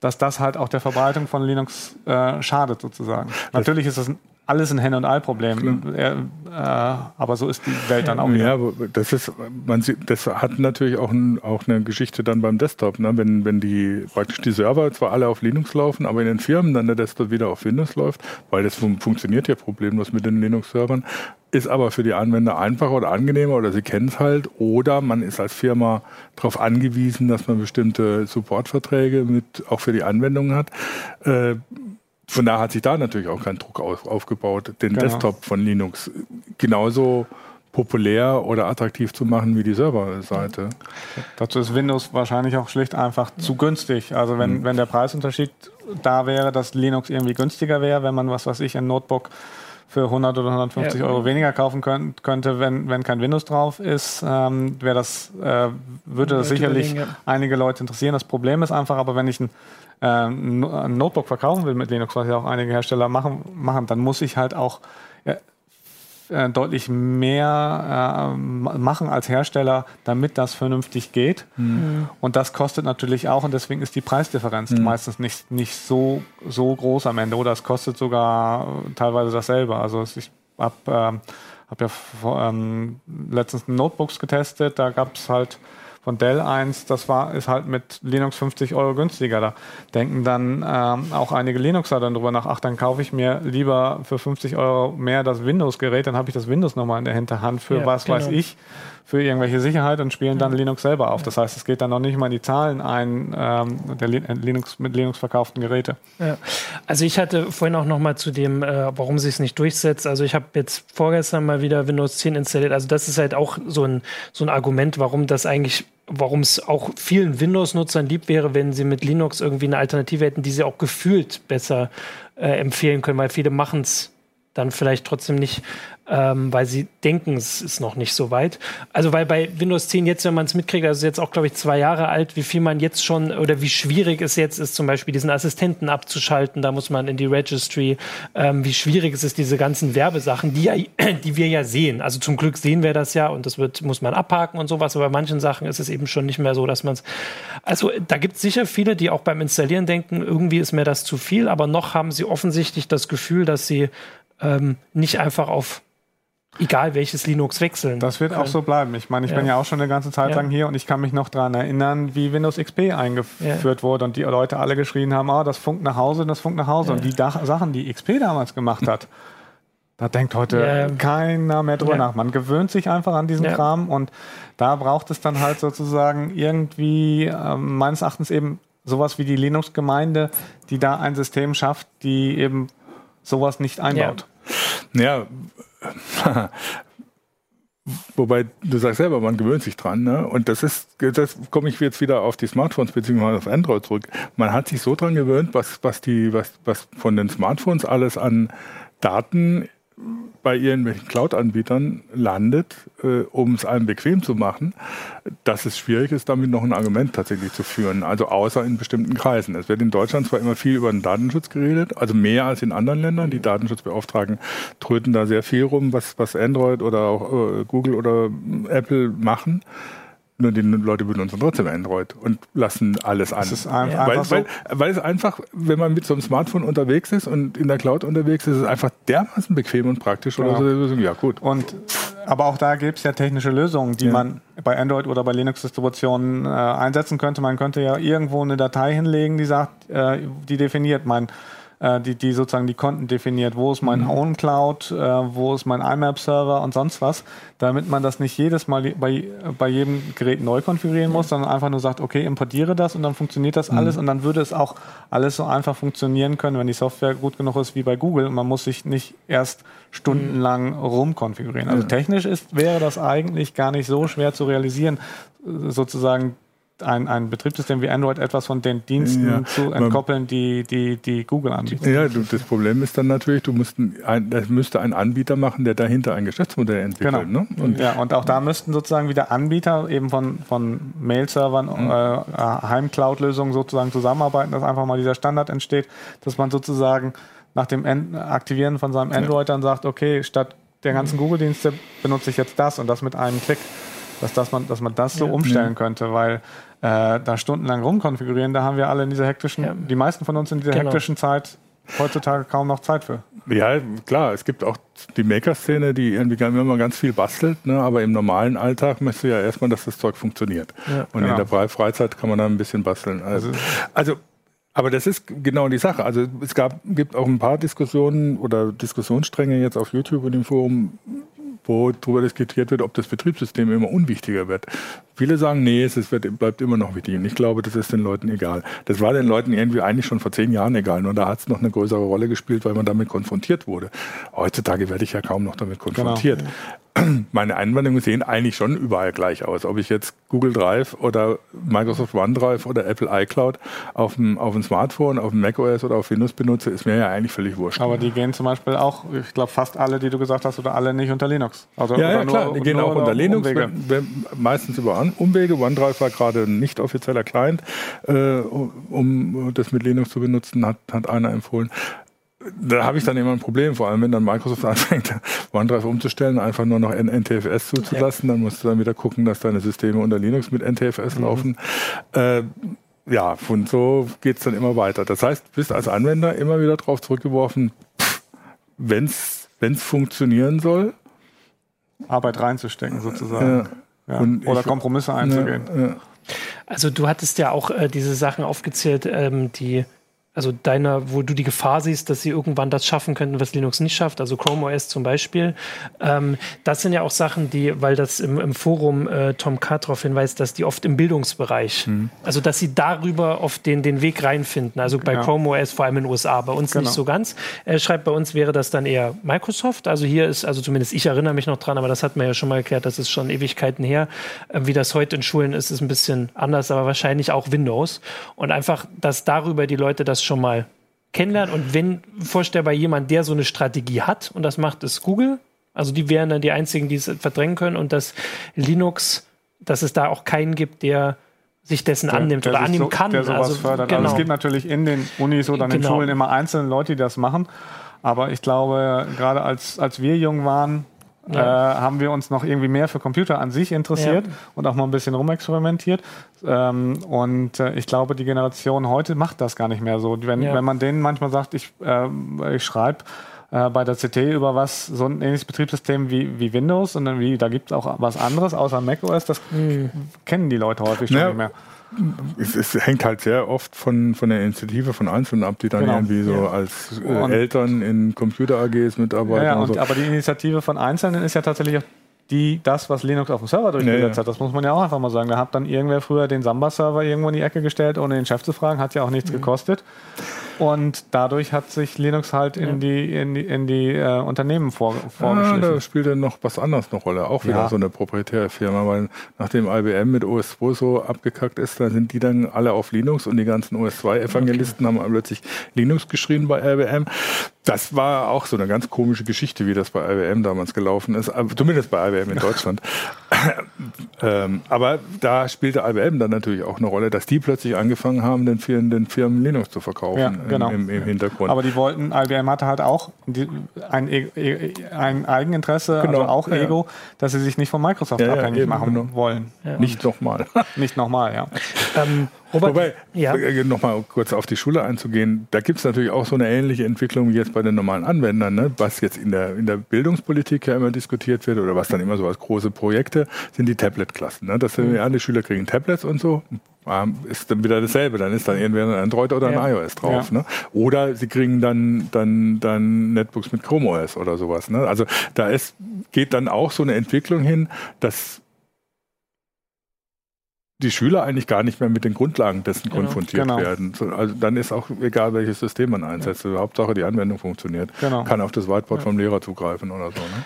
dass das halt auch der Verbreitung von Linux äh, schadet sozusagen. Natürlich ist das alles ein Hen- und Ei-Problem. Äh, aber so ist die Welt dann auch wieder. Ja, das ist, man sieht, das hat natürlich auch, ein, auch eine Geschichte dann beim Desktop. Ne? Wenn, wenn die praktisch die Server zwar alle auf Linux laufen, aber in den Firmen dann der Desktop wieder auf Windows läuft, weil das fun funktioniert ja problemlos mit den Linux-Servern, ist aber für die Anwender einfacher oder angenehmer oder sie kennen es halt oder man ist als Firma darauf angewiesen, dass man bestimmte Supportverträge mit auch für die Anwendungen hat. Äh, von daher hat sich da natürlich auch kein Druck auf, aufgebaut, den genau. Desktop von Linux genauso populär oder attraktiv zu machen wie die Serverseite. Dazu ist Windows wahrscheinlich auch schlicht einfach zu günstig. Also wenn, mhm. wenn der Preisunterschied da wäre, dass Linux irgendwie günstiger wäre, wenn man, was weiß ich, ein Notebook für 100 oder 150 ja, Euro weniger kaufen könnt, könnte, wenn, wenn kein Windows drauf ist, ähm, das, äh, würde das sicherlich einige Leute interessieren. Das Problem ist einfach, aber wenn ich ein äh, ein Notebook verkaufen will mit Linux, was ja auch einige Hersteller machen, machen dann muss ich halt auch äh, äh deutlich mehr äh, machen als Hersteller, damit das vernünftig geht. Mhm. Und das kostet natürlich auch und deswegen ist die Preisdifferenz mhm. meistens nicht, nicht so, so groß am Ende oder es kostet sogar teilweise dasselbe. Also ich habe äh, hab ja ähm, letztens Notebooks getestet, da gab es halt von Dell eins, das war, ist halt mit Linux 50 Euro günstiger. Da denken dann ähm, auch einige Linuxer dann drüber nach, ach, dann kaufe ich mir lieber für 50 Euro mehr das Windows-Gerät, dann habe ich das Windows nochmal in der Hinterhand für ja, was genau. weiß ich, für irgendwelche Sicherheit und spielen dann Linux selber auf. Das heißt, es geht dann noch nicht mal in die Zahlen ein, ähm, der Linux, mit Linux verkauften Geräte. Ja. Also ich hatte vorhin auch noch mal zu dem, äh, warum sich es nicht durchsetzt. Also ich habe jetzt vorgestern mal wieder Windows 10 installiert. Also das ist halt auch so ein, so ein Argument, warum das eigentlich warum es auch vielen Windows-Nutzern lieb wäre, wenn sie mit Linux irgendwie eine Alternative hätten, die sie auch gefühlt besser äh, empfehlen können, weil viele machen es dann vielleicht trotzdem nicht ähm, weil sie denken, es ist noch nicht so weit. Also weil bei Windows 10 jetzt, wenn man es mitkriegt, also jetzt auch, glaube ich, zwei Jahre alt, wie viel man jetzt schon oder wie schwierig es jetzt ist, zum Beispiel diesen Assistenten abzuschalten, da muss man in die Registry, ähm, wie schwierig es ist, diese ganzen Werbesachen, die, ja, die wir ja sehen. Also zum Glück sehen wir das ja und das wird, muss man abhaken und sowas, aber bei manchen Sachen ist es eben schon nicht mehr so, dass man es. Also da gibt es sicher viele, die auch beim Installieren denken, irgendwie ist mir das zu viel, aber noch haben sie offensichtlich das Gefühl, dass sie ähm, nicht einfach auf egal welches Linux wechseln. Das wird können. auch so bleiben. Ich meine, ich ja. bin ja auch schon eine ganze Zeit ja. lang hier und ich kann mich noch daran erinnern, wie Windows XP eingeführt ja. wurde und die Leute alle geschrien haben, oh, das funkt nach Hause, das funkt nach Hause. Und die Dach Sachen, die XP damals gemacht hat, da denkt heute keiner mehr drüber nach. Man gewöhnt sich einfach an diesen Kram und da braucht es dann halt sozusagen irgendwie äh, meines Erachtens eben sowas wie die Linux-Gemeinde, die da ein System schafft, die eben sowas nicht einbaut. Ja, Wobei du sagst selber, man gewöhnt sich dran, ne? Und das ist, das komme ich jetzt wieder auf die Smartphones beziehungsweise auf Android zurück. Man hat sich so dran gewöhnt, was, was die, was, was von den Smartphones alles an Daten bei irgendwelchen Cloud-Anbietern landet, äh, um es einem bequem zu machen, dass es schwierig ist, damit noch ein Argument tatsächlich zu führen. Also außer in bestimmten Kreisen. Es wird in Deutschland zwar immer viel über den Datenschutz geredet, also mehr als in anderen Ländern. Die Datenschutzbeauftragten tröten da sehr viel rum, was, was Android oder auch äh, Google oder Apple machen. Nur die Leute benutzen trotzdem Android und lassen alles an. ist ein, ja. weil, weil, weil, es einfach, wenn man mit so einem Smartphone unterwegs ist und in der Cloud unterwegs ist, ist es einfach dermaßen bequem und praktisch. Genau. Oder so. Ja, gut. Und, aber auch da gibt es ja technische Lösungen, die ja. man bei Android oder bei Linux-Distributionen äh, einsetzen könnte. Man könnte ja irgendwo eine Datei hinlegen, die sagt, äh, die definiert mein die, die sozusagen die Konten definiert. Wo ist mein mhm. Own Cloud, äh, wo ist mein IMAP-Server und sonst was, damit man das nicht jedes Mal bei, bei jedem Gerät neu konfigurieren muss, sondern einfach nur sagt, okay, importiere das und dann funktioniert das mhm. alles und dann würde es auch alles so einfach funktionieren können, wenn die Software gut genug ist wie bei Google und man muss sich nicht erst stundenlang mhm. rumkonfigurieren. Also technisch ist, wäre das eigentlich gar nicht so schwer zu realisieren, sozusagen ein, ein Betriebssystem wie Android etwas von den Diensten ja, zu entkoppeln, die, die, die Google anbietet. Ja, du, das Problem ist dann natürlich, du musst ein, das müsste ein Anbieter machen, der dahinter ein Geschäftsmodell entwickelt. Genau. Ne? Und ja, und auch da müssten sozusagen wieder Anbieter eben von, von Mail-Servern, mhm. äh, Heim-Cloud-Lösungen sozusagen zusammenarbeiten, dass einfach mal dieser Standard entsteht, dass man sozusagen nach dem Aktivieren von seinem Android dann sagt, okay, statt der ganzen Google-Dienste benutze ich jetzt das und das mit einem Klick dass, das man, dass man das so ja. umstellen könnte, weil äh, da stundenlang rumkonfigurieren, da haben wir alle in dieser hektischen, ja. die meisten von uns in dieser genau. hektischen Zeit heutzutage kaum noch Zeit für. Ja, klar, es gibt auch die Maker-Szene, die irgendwie immer ganz viel bastelt, ne? aber im normalen Alltag möchte ja erstmal, dass das Zeug funktioniert. Ja, Und genau. in der Freizeit kann man da ein bisschen basteln. Also, also aber das ist genau die Sache. Also es gab, gibt auch ein paar Diskussionen oder Diskussionsstränge jetzt auf YouTube und im Forum, wo darüber diskutiert wird, ob das Betriebssystem immer unwichtiger wird. Viele sagen, nee, es wird, bleibt immer noch wichtig. Und ich glaube, das ist den Leuten egal. Das war den Leuten irgendwie eigentlich schon vor zehn Jahren egal. Nur da hat es noch eine größere Rolle gespielt, weil man damit konfrontiert wurde. Heutzutage werde ich ja kaum noch damit konfrontiert. Genau meine Anwendungen sehen eigentlich schon überall gleich aus. Ob ich jetzt Google Drive oder Microsoft OneDrive oder Apple iCloud auf dem, auf dem Smartphone, auf dem macOS oder auf Windows benutze, ist mir ja eigentlich völlig wurscht. Aber die gehen zum Beispiel auch, ich glaube fast alle, die du gesagt hast, oder alle nicht unter Linux. Also ja, ja klar, die gehen auch unter Linux, meistens über Umwege. OneDrive war gerade ein nicht offizieller Client, äh, um das mit Linux zu benutzen, hat, hat einer empfohlen da habe ich dann immer ein Problem, vor allem wenn dann Microsoft anfängt, OneDrive umzustellen, einfach nur noch NTFS zuzulassen, dann musst du dann wieder gucken, dass deine Systeme unter Linux mit NTFS mhm. laufen. Äh, ja, und so geht's dann immer weiter. Das heißt, du bist als Anwender immer wieder darauf zurückgeworfen, wenn es funktionieren soll. Arbeit reinzustecken sozusagen. Ja. Ja. Oder ich, Kompromisse einzugehen. Also du hattest ja auch äh, diese Sachen aufgezählt, ähm, die also deiner, wo du die Gefahr siehst, dass sie irgendwann das schaffen könnten, was Linux nicht schafft, also Chrome OS zum Beispiel. Ähm, das sind ja auch Sachen, die, weil das im, im Forum äh, Tom K. darauf hinweist, dass die oft im Bildungsbereich, mhm. also dass sie darüber oft den, den Weg reinfinden. Also bei ja. Chrome OS, vor allem in den USA, bei uns genau. nicht so ganz. Er schreibt, bei uns wäre das dann eher Microsoft. Also hier ist, also zumindest ich erinnere mich noch dran, aber das hat man ja schon mal erklärt, das ist schon Ewigkeiten her. Äh, wie das heute in Schulen ist, ist ein bisschen anders, aber wahrscheinlich auch Windows. Und einfach, dass darüber die Leute das schon mal kennenlernen. Und wenn vorstellbar jemand, der so eine Strategie hat, und das macht es Google, also die wären dann die einzigen, die es verdrängen können, und dass Linux, dass es da auch keinen gibt, der sich dessen der, annimmt der oder annehmen so, kann. Der sowas also, fördert. Genau. Also es gibt natürlich in den Unis oder in den genau. Schulen immer einzelne Leute, die das machen. Aber ich glaube, gerade als, als wir jung waren, ja. äh, haben wir uns noch irgendwie mehr für Computer an sich interessiert ja. und auch mal ein bisschen rumexperimentiert. Ähm, und äh, ich glaube, die Generation heute macht das gar nicht mehr so. Wenn, ja. wenn man denen manchmal sagt, ich, äh, ich schreibe äh, bei der CT über was, so ein ähnliches Betriebssystem wie, wie Windows und dann wie, da gibt es auch was anderes außer macOS, das mhm. kennen die Leute häufig schon nicht mehr es, es, hängt halt sehr oft von, von der Initiative von Einzelnen ab, die dann genau. irgendwie so ja. als äh, Eltern in Computer-AGs mitarbeiten. Ja, und, so. Aber die Initiative von Einzelnen ist ja tatsächlich auch die, das, was Linux auf dem Server durchgesetzt ja, hat. Das muss man ja auch einfach mal sagen. Da hat dann irgendwer früher den Samba-Server irgendwo in die Ecke gestellt, ohne den Chef zu fragen, hat ja auch nichts mhm. gekostet. Und dadurch hat sich Linux halt in die, in die, in die äh, Unternehmen vor, vorgeschlichen. Ja, da spielt dann noch was anderes eine Rolle. Auch wieder ja. so eine proprietäre Firma, weil nachdem IBM mit OS2 so abgekackt ist, dann sind die dann alle auf Linux und die ganzen OS2-Evangelisten okay. haben plötzlich Linux geschrien bei IBM. das war auch so eine ganz komische Geschichte, wie das bei IBM damals gelaufen ist, zumindest bei IBM in Deutschland. ähm, aber da spielte IBM dann natürlich auch eine Rolle, dass die plötzlich angefangen haben, den Firmen, den Firmen Linux zu verkaufen ja, genau. im, im, Hintergrund. Aber die wollten, IBM hatte halt auch die, ein, e, e, ein Eigeninteresse, genau. also auch Ego, dass sie sich nicht von Microsoft ja, abhängig eben, machen genau. wollen. Nicht nochmal. nicht nochmal, ja. Ähm, Robert, Wobei, ja. Äh, nochmal kurz auf die Schule einzugehen, da gibt es natürlich auch so eine ähnliche Entwicklung wie jetzt bei den normalen Anwendern, ne? was jetzt in der, in der Bildungspolitik ja immer diskutiert wird oder was dann immer so als große Projekte sind die Tablet-Klassen. Ne? Das sind mhm. alle Schüler kriegen Tablets und so, ist dann wieder dasselbe. Dann ist dann entweder ein Android oder ein ja. iOS drauf. Ja. Ne? Oder sie kriegen dann, dann, dann Netbooks mit Chrome OS oder sowas. Ne? Also da ist, geht dann auch so eine Entwicklung hin, dass die Schüler eigentlich gar nicht mehr mit den Grundlagen dessen genau. konfrontiert genau. werden. Also dann ist auch egal, welches System man einsetzt. Ja. Hauptsache die Anwendung funktioniert. Genau. Kann auf das Whiteboard vom Lehrer zugreifen oder so. Ne?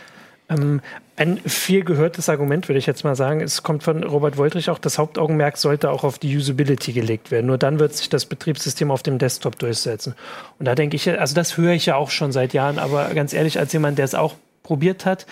Ähm, ein viel gehörtes Argument, würde ich jetzt mal sagen, es kommt von Robert Woltrich auch, das Hauptaugenmerk sollte auch auf die Usability gelegt werden. Nur dann wird sich das Betriebssystem auf dem Desktop durchsetzen. Und da denke ich, also das höre ich ja auch schon seit Jahren, aber ganz ehrlich, als jemand, der es auch probiert hat,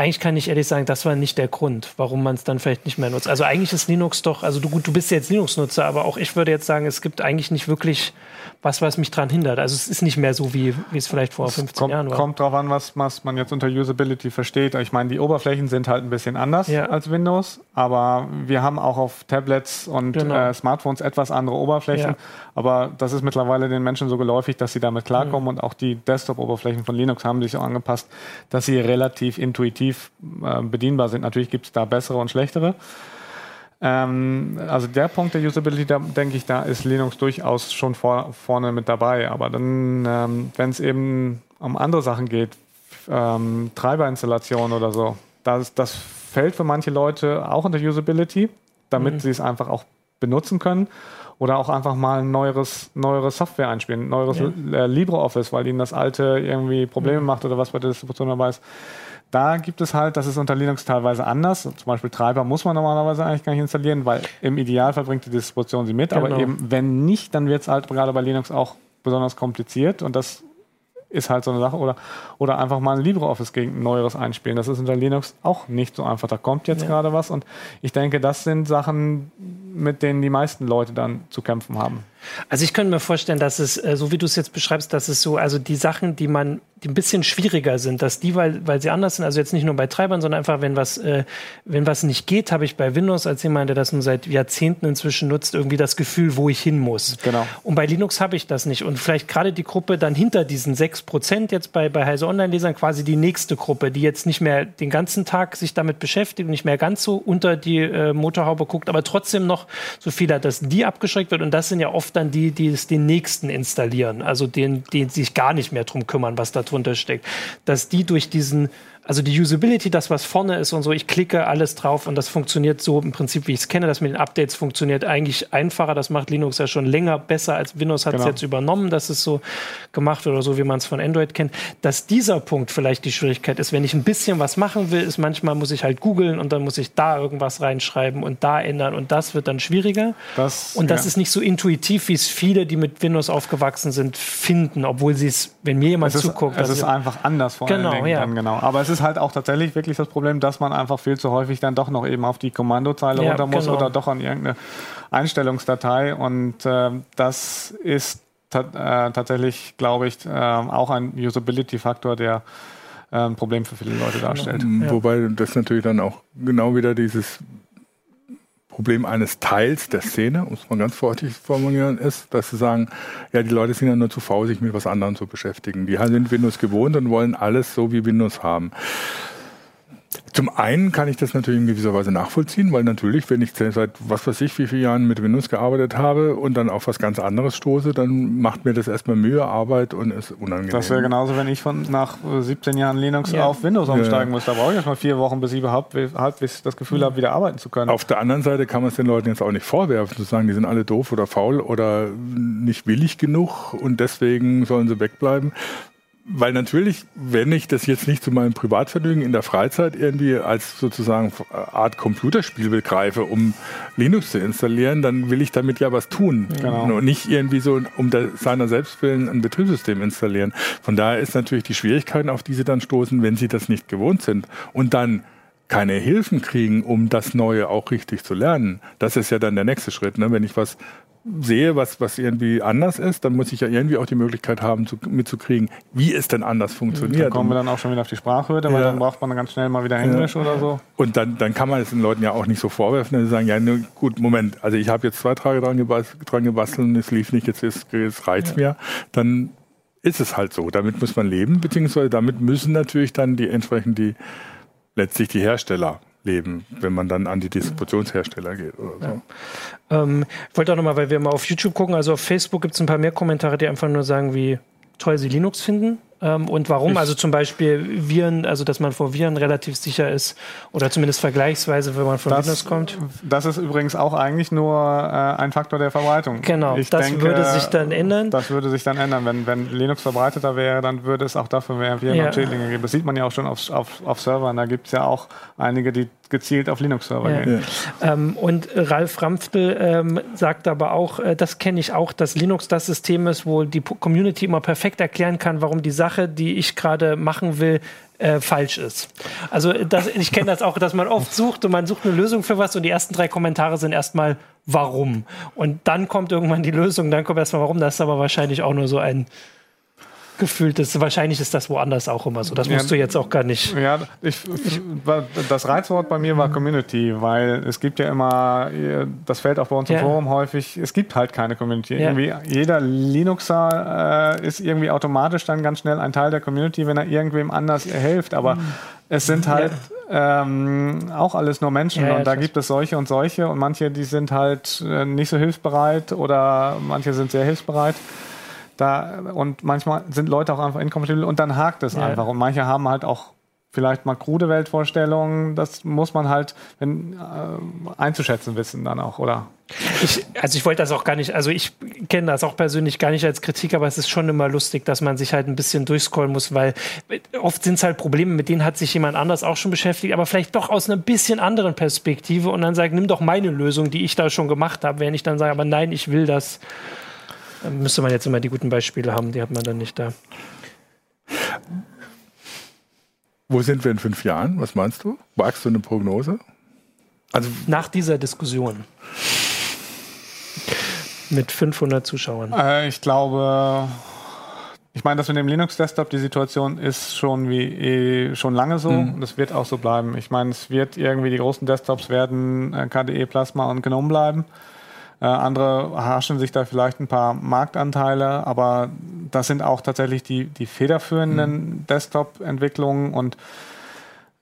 eigentlich kann ich ehrlich sagen, das war nicht der Grund, warum man es dann vielleicht nicht mehr nutzt. Also eigentlich ist Linux doch, also du, du bist jetzt Linux-Nutzer, aber auch ich würde jetzt sagen, es gibt eigentlich nicht wirklich was, was mich daran hindert. Also es ist nicht mehr so, wie, wie es vielleicht vor 15 kommt, Jahren war. Kommt drauf an, was, was man jetzt unter Usability versteht. Ich meine, die Oberflächen sind halt ein bisschen anders ja. als Windows, aber wir haben auch auf Tablets und genau. äh, Smartphones etwas andere Oberflächen. Ja. Aber das ist mittlerweile den Menschen so geläufig, dass sie damit klarkommen mhm. und auch die Desktop-Oberflächen von Linux haben sich auch angepasst, dass sie relativ intuitiv äh, bedienbar sind. Natürlich gibt es da bessere und schlechtere. Ähm, also der Punkt der Usability, da denke ich, da ist Linux durchaus schon vor, vorne mit dabei. Aber dann, ähm, wenn es eben um andere Sachen geht, ähm, Treiberinstallation oder so, das, das fällt für manche Leute auch unter Usability, damit mhm. sie es einfach auch benutzen können oder auch einfach mal neueres, neuere Software einspielen, neueres ja. Äh, LibreOffice, weil ihnen das alte irgendwie Probleme mhm. macht oder was bei der Distribution dabei ist. Da gibt es halt, das ist unter Linux teilweise anders. Zum Beispiel Treiber muss man normalerweise eigentlich gar nicht installieren, weil im Idealfall bringt die Distribution sie mit. Genau. Aber eben, wenn nicht, dann wird es halt gerade bei Linux auch besonders kompliziert und das ist halt so eine Sache. Oder, oder einfach mal ein LibreOffice gegen ein neueres einspielen. Das ist unter Linux auch nicht so einfach. Da kommt jetzt ja. gerade was und ich denke, das sind Sachen, mit denen die meisten Leute dann zu kämpfen haben. Also ich könnte mir vorstellen, dass es, äh, so wie du es jetzt beschreibst, dass es so, also die Sachen, die man, die ein bisschen schwieriger sind, dass die, weil, weil sie anders sind, also jetzt nicht nur bei Treibern, sondern einfach, wenn was, äh, wenn was nicht geht, habe ich bei Windows als jemand, der das nun seit Jahrzehnten inzwischen nutzt, irgendwie das Gefühl, wo ich hin muss. Genau. Und bei Linux habe ich das nicht. Und vielleicht gerade die Gruppe dann hinter diesen sechs Prozent jetzt bei, bei Heise Online-Lesern quasi die nächste Gruppe, die jetzt nicht mehr den ganzen Tag sich damit beschäftigt nicht mehr ganz so unter die äh, Motorhaube guckt, aber trotzdem noch so viel hat, dass die abgeschreckt wird. Und das sind ja oft dann die, die es den nächsten installieren, also den, die sich gar nicht mehr drum kümmern, was da drunter steckt. Dass die durch diesen also die Usability, das, was vorne ist und so, ich klicke alles drauf und das funktioniert so im Prinzip, wie ich es kenne. Das mit den Updates funktioniert eigentlich einfacher. Das macht Linux ja schon länger besser als Windows hat es genau. jetzt übernommen. Das ist so gemacht oder so, wie man es von Android kennt. Dass dieser Punkt vielleicht die Schwierigkeit ist, wenn ich ein bisschen was machen will, ist manchmal muss ich halt googeln und dann muss ich da irgendwas reinschreiben und da ändern und das wird dann schwieriger. Das, und das ja. ist nicht so intuitiv, wie es viele, die mit Windows aufgewachsen sind, finden, obwohl sie es, wenn mir jemand es zuguckt. Es ist einfach anders vor genau, allen Dingen. Ja. Dann, genau. Aber es ist ist halt auch tatsächlich wirklich das Problem, dass man einfach viel zu häufig dann doch noch eben auf die Kommandozeile ja, runter muss genau. oder doch an irgendeine Einstellungsdatei. Und äh, das ist ta äh, tatsächlich, glaube ich, äh, auch ein Usability-Faktor, der äh, ein Problem für viele Leute darstellt. Ja. Wobei das natürlich dann auch genau wieder dieses Problem eines Teils der Szene, muss man ganz vorsichtig formulieren, ist, dass sie sagen, ja, die Leute sind ja nur zu faul, sich mit was anderem zu beschäftigen. Die sind Windows gewohnt und wollen alles so wie Windows haben. Zum einen kann ich das natürlich in gewisser Weise nachvollziehen, weil natürlich, wenn ich seit was weiß ich wie viele Jahren mit Windows gearbeitet habe und dann auf was ganz anderes stoße, dann macht mir das erstmal Mühe, Arbeit und ist unangenehm. Das wäre genauso, wenn ich von nach 17 Jahren Linux ja. auf Windows umsteigen ja. muss. Da brauche ich erstmal vier Wochen, bis ich überhaupt halbwegs das Gefühl habe, wieder arbeiten zu können. Auf der anderen Seite kann man es den Leuten jetzt auch nicht vorwerfen, zu sagen, die sind alle doof oder faul oder nicht willig genug und deswegen sollen sie wegbleiben weil natürlich, wenn ich das jetzt nicht zu meinem Privatvergnügen in der Freizeit irgendwie als sozusagen Art Computerspiel begreife, um Linux zu installieren, dann will ich damit ja was tun. Genau. Und nicht irgendwie so um der, seiner Selbstwillen ein Betriebssystem installieren. Von daher ist natürlich die Schwierigkeit, auf die sie dann stoßen, wenn sie das nicht gewohnt sind und dann keine Hilfen kriegen, um das Neue auch richtig zu lernen. Das ist ja dann der nächste Schritt. Ne? Wenn ich was sehe, was, was irgendwie anders ist, dann muss ich ja irgendwie auch die Möglichkeit haben, zu, mitzukriegen, wie es denn anders funktioniert. Da kommen wir dann auch schon wieder auf die Sprachhürde, ja. weil dann braucht man ganz schnell mal wieder Englisch ja. oder so. Und dann, dann kann man es den Leuten ja auch nicht so vorwerfen, dass sie sagen, ja, ne, gut, Moment, also ich habe jetzt zwei Tage dran, gebastelt, dran gebastelt und es lief nicht, jetzt, ist, jetzt reizt ja. mir. Dann ist es halt so. Damit muss man leben, beziehungsweise damit müssen natürlich dann die entsprechend die letztlich die Hersteller leben, wenn man dann an die Distributionshersteller geht oder so. Ja. Ähm, ich wollte auch nochmal, weil wir mal auf YouTube gucken, also auf Facebook gibt es ein paar mehr Kommentare, die einfach nur sagen, wie toll sie Linux finden. Ähm, und warum? Also zum Beispiel Viren, also dass man vor Viren relativ sicher ist oder zumindest vergleichsweise, wenn man von das, Windows kommt. Das ist übrigens auch eigentlich nur äh, ein Faktor der Verbreitung. Genau, ich das denke, würde sich dann ändern. Das würde sich dann ändern. Wenn, wenn Linux verbreiteter wäre, dann würde es auch dafür mehr Viren ja. und Schädlinge geben. Das sieht man ja auch schon auf, auf, auf Servern. Da gibt es ja auch einige, die gezielt auf Linux-Server ja. gehen. Ähm, und Ralf Ramftel ähm, sagt aber auch, äh, das kenne ich auch, dass Linux das System ist, wo die Community immer perfekt erklären kann, warum die Sache, die ich gerade machen will, äh, falsch ist. Also das, ich kenne das auch, dass man oft sucht und man sucht eine Lösung für was und die ersten drei Kommentare sind erstmal warum. Und dann kommt irgendwann die Lösung, dann kommt erstmal warum. Das ist aber wahrscheinlich auch nur so ein gefühlt ist. Wahrscheinlich ist das woanders auch immer so. Das musst ja, du jetzt auch gar nicht. Ja, ich, das Reizwort bei mir war Community, weil es gibt ja immer, das fällt auch bei uns im Forum häufig, es gibt halt keine Community. Ja. Irgendwie jeder Linuxer äh, ist irgendwie automatisch dann ganz schnell ein Teil der Community, wenn er irgendwem anders hilft. Aber mhm. es sind halt ja. ähm, auch alles nur Menschen und da gibt es solche und solche und manche, die sind halt äh, nicht so hilfsbereit oder manche sind sehr hilfsbereit. Da, und manchmal sind Leute auch einfach inkompatibel und dann hakt es ja. einfach. Und manche haben halt auch vielleicht mal krude Weltvorstellungen. Das muss man halt wenn, äh, einzuschätzen wissen dann auch, oder? Ich, also ich wollte das auch gar nicht, also ich kenne das auch persönlich gar nicht als Kritik, aber es ist schon immer lustig, dass man sich halt ein bisschen durchscrollen muss, weil oft sind es halt Probleme, mit denen hat sich jemand anders auch schon beschäftigt, aber vielleicht doch aus einer bisschen anderen Perspektive und dann sagt, nimm doch meine Lösung, die ich da schon gemacht habe, wenn ich dann sage, aber nein, ich will das müsste man jetzt immer die guten Beispiele haben, die hat man dann nicht da. Wo sind wir in fünf Jahren? Was meinst du? Wagst du eine Prognose? Also Nach dieser Diskussion. Mit 500 Zuschauern. Äh, ich glaube, ich meine, das mit dem Linux-Desktop, die Situation ist schon wie eh, schon lange so. Mhm. Das wird auch so bleiben. Ich meine, es wird irgendwie, die großen Desktops werden äh, KDE Plasma und GNOME bleiben. Äh, andere haschen sich da vielleicht ein paar Marktanteile, aber das sind auch tatsächlich die, die federführenden mhm. Desktop-Entwicklungen und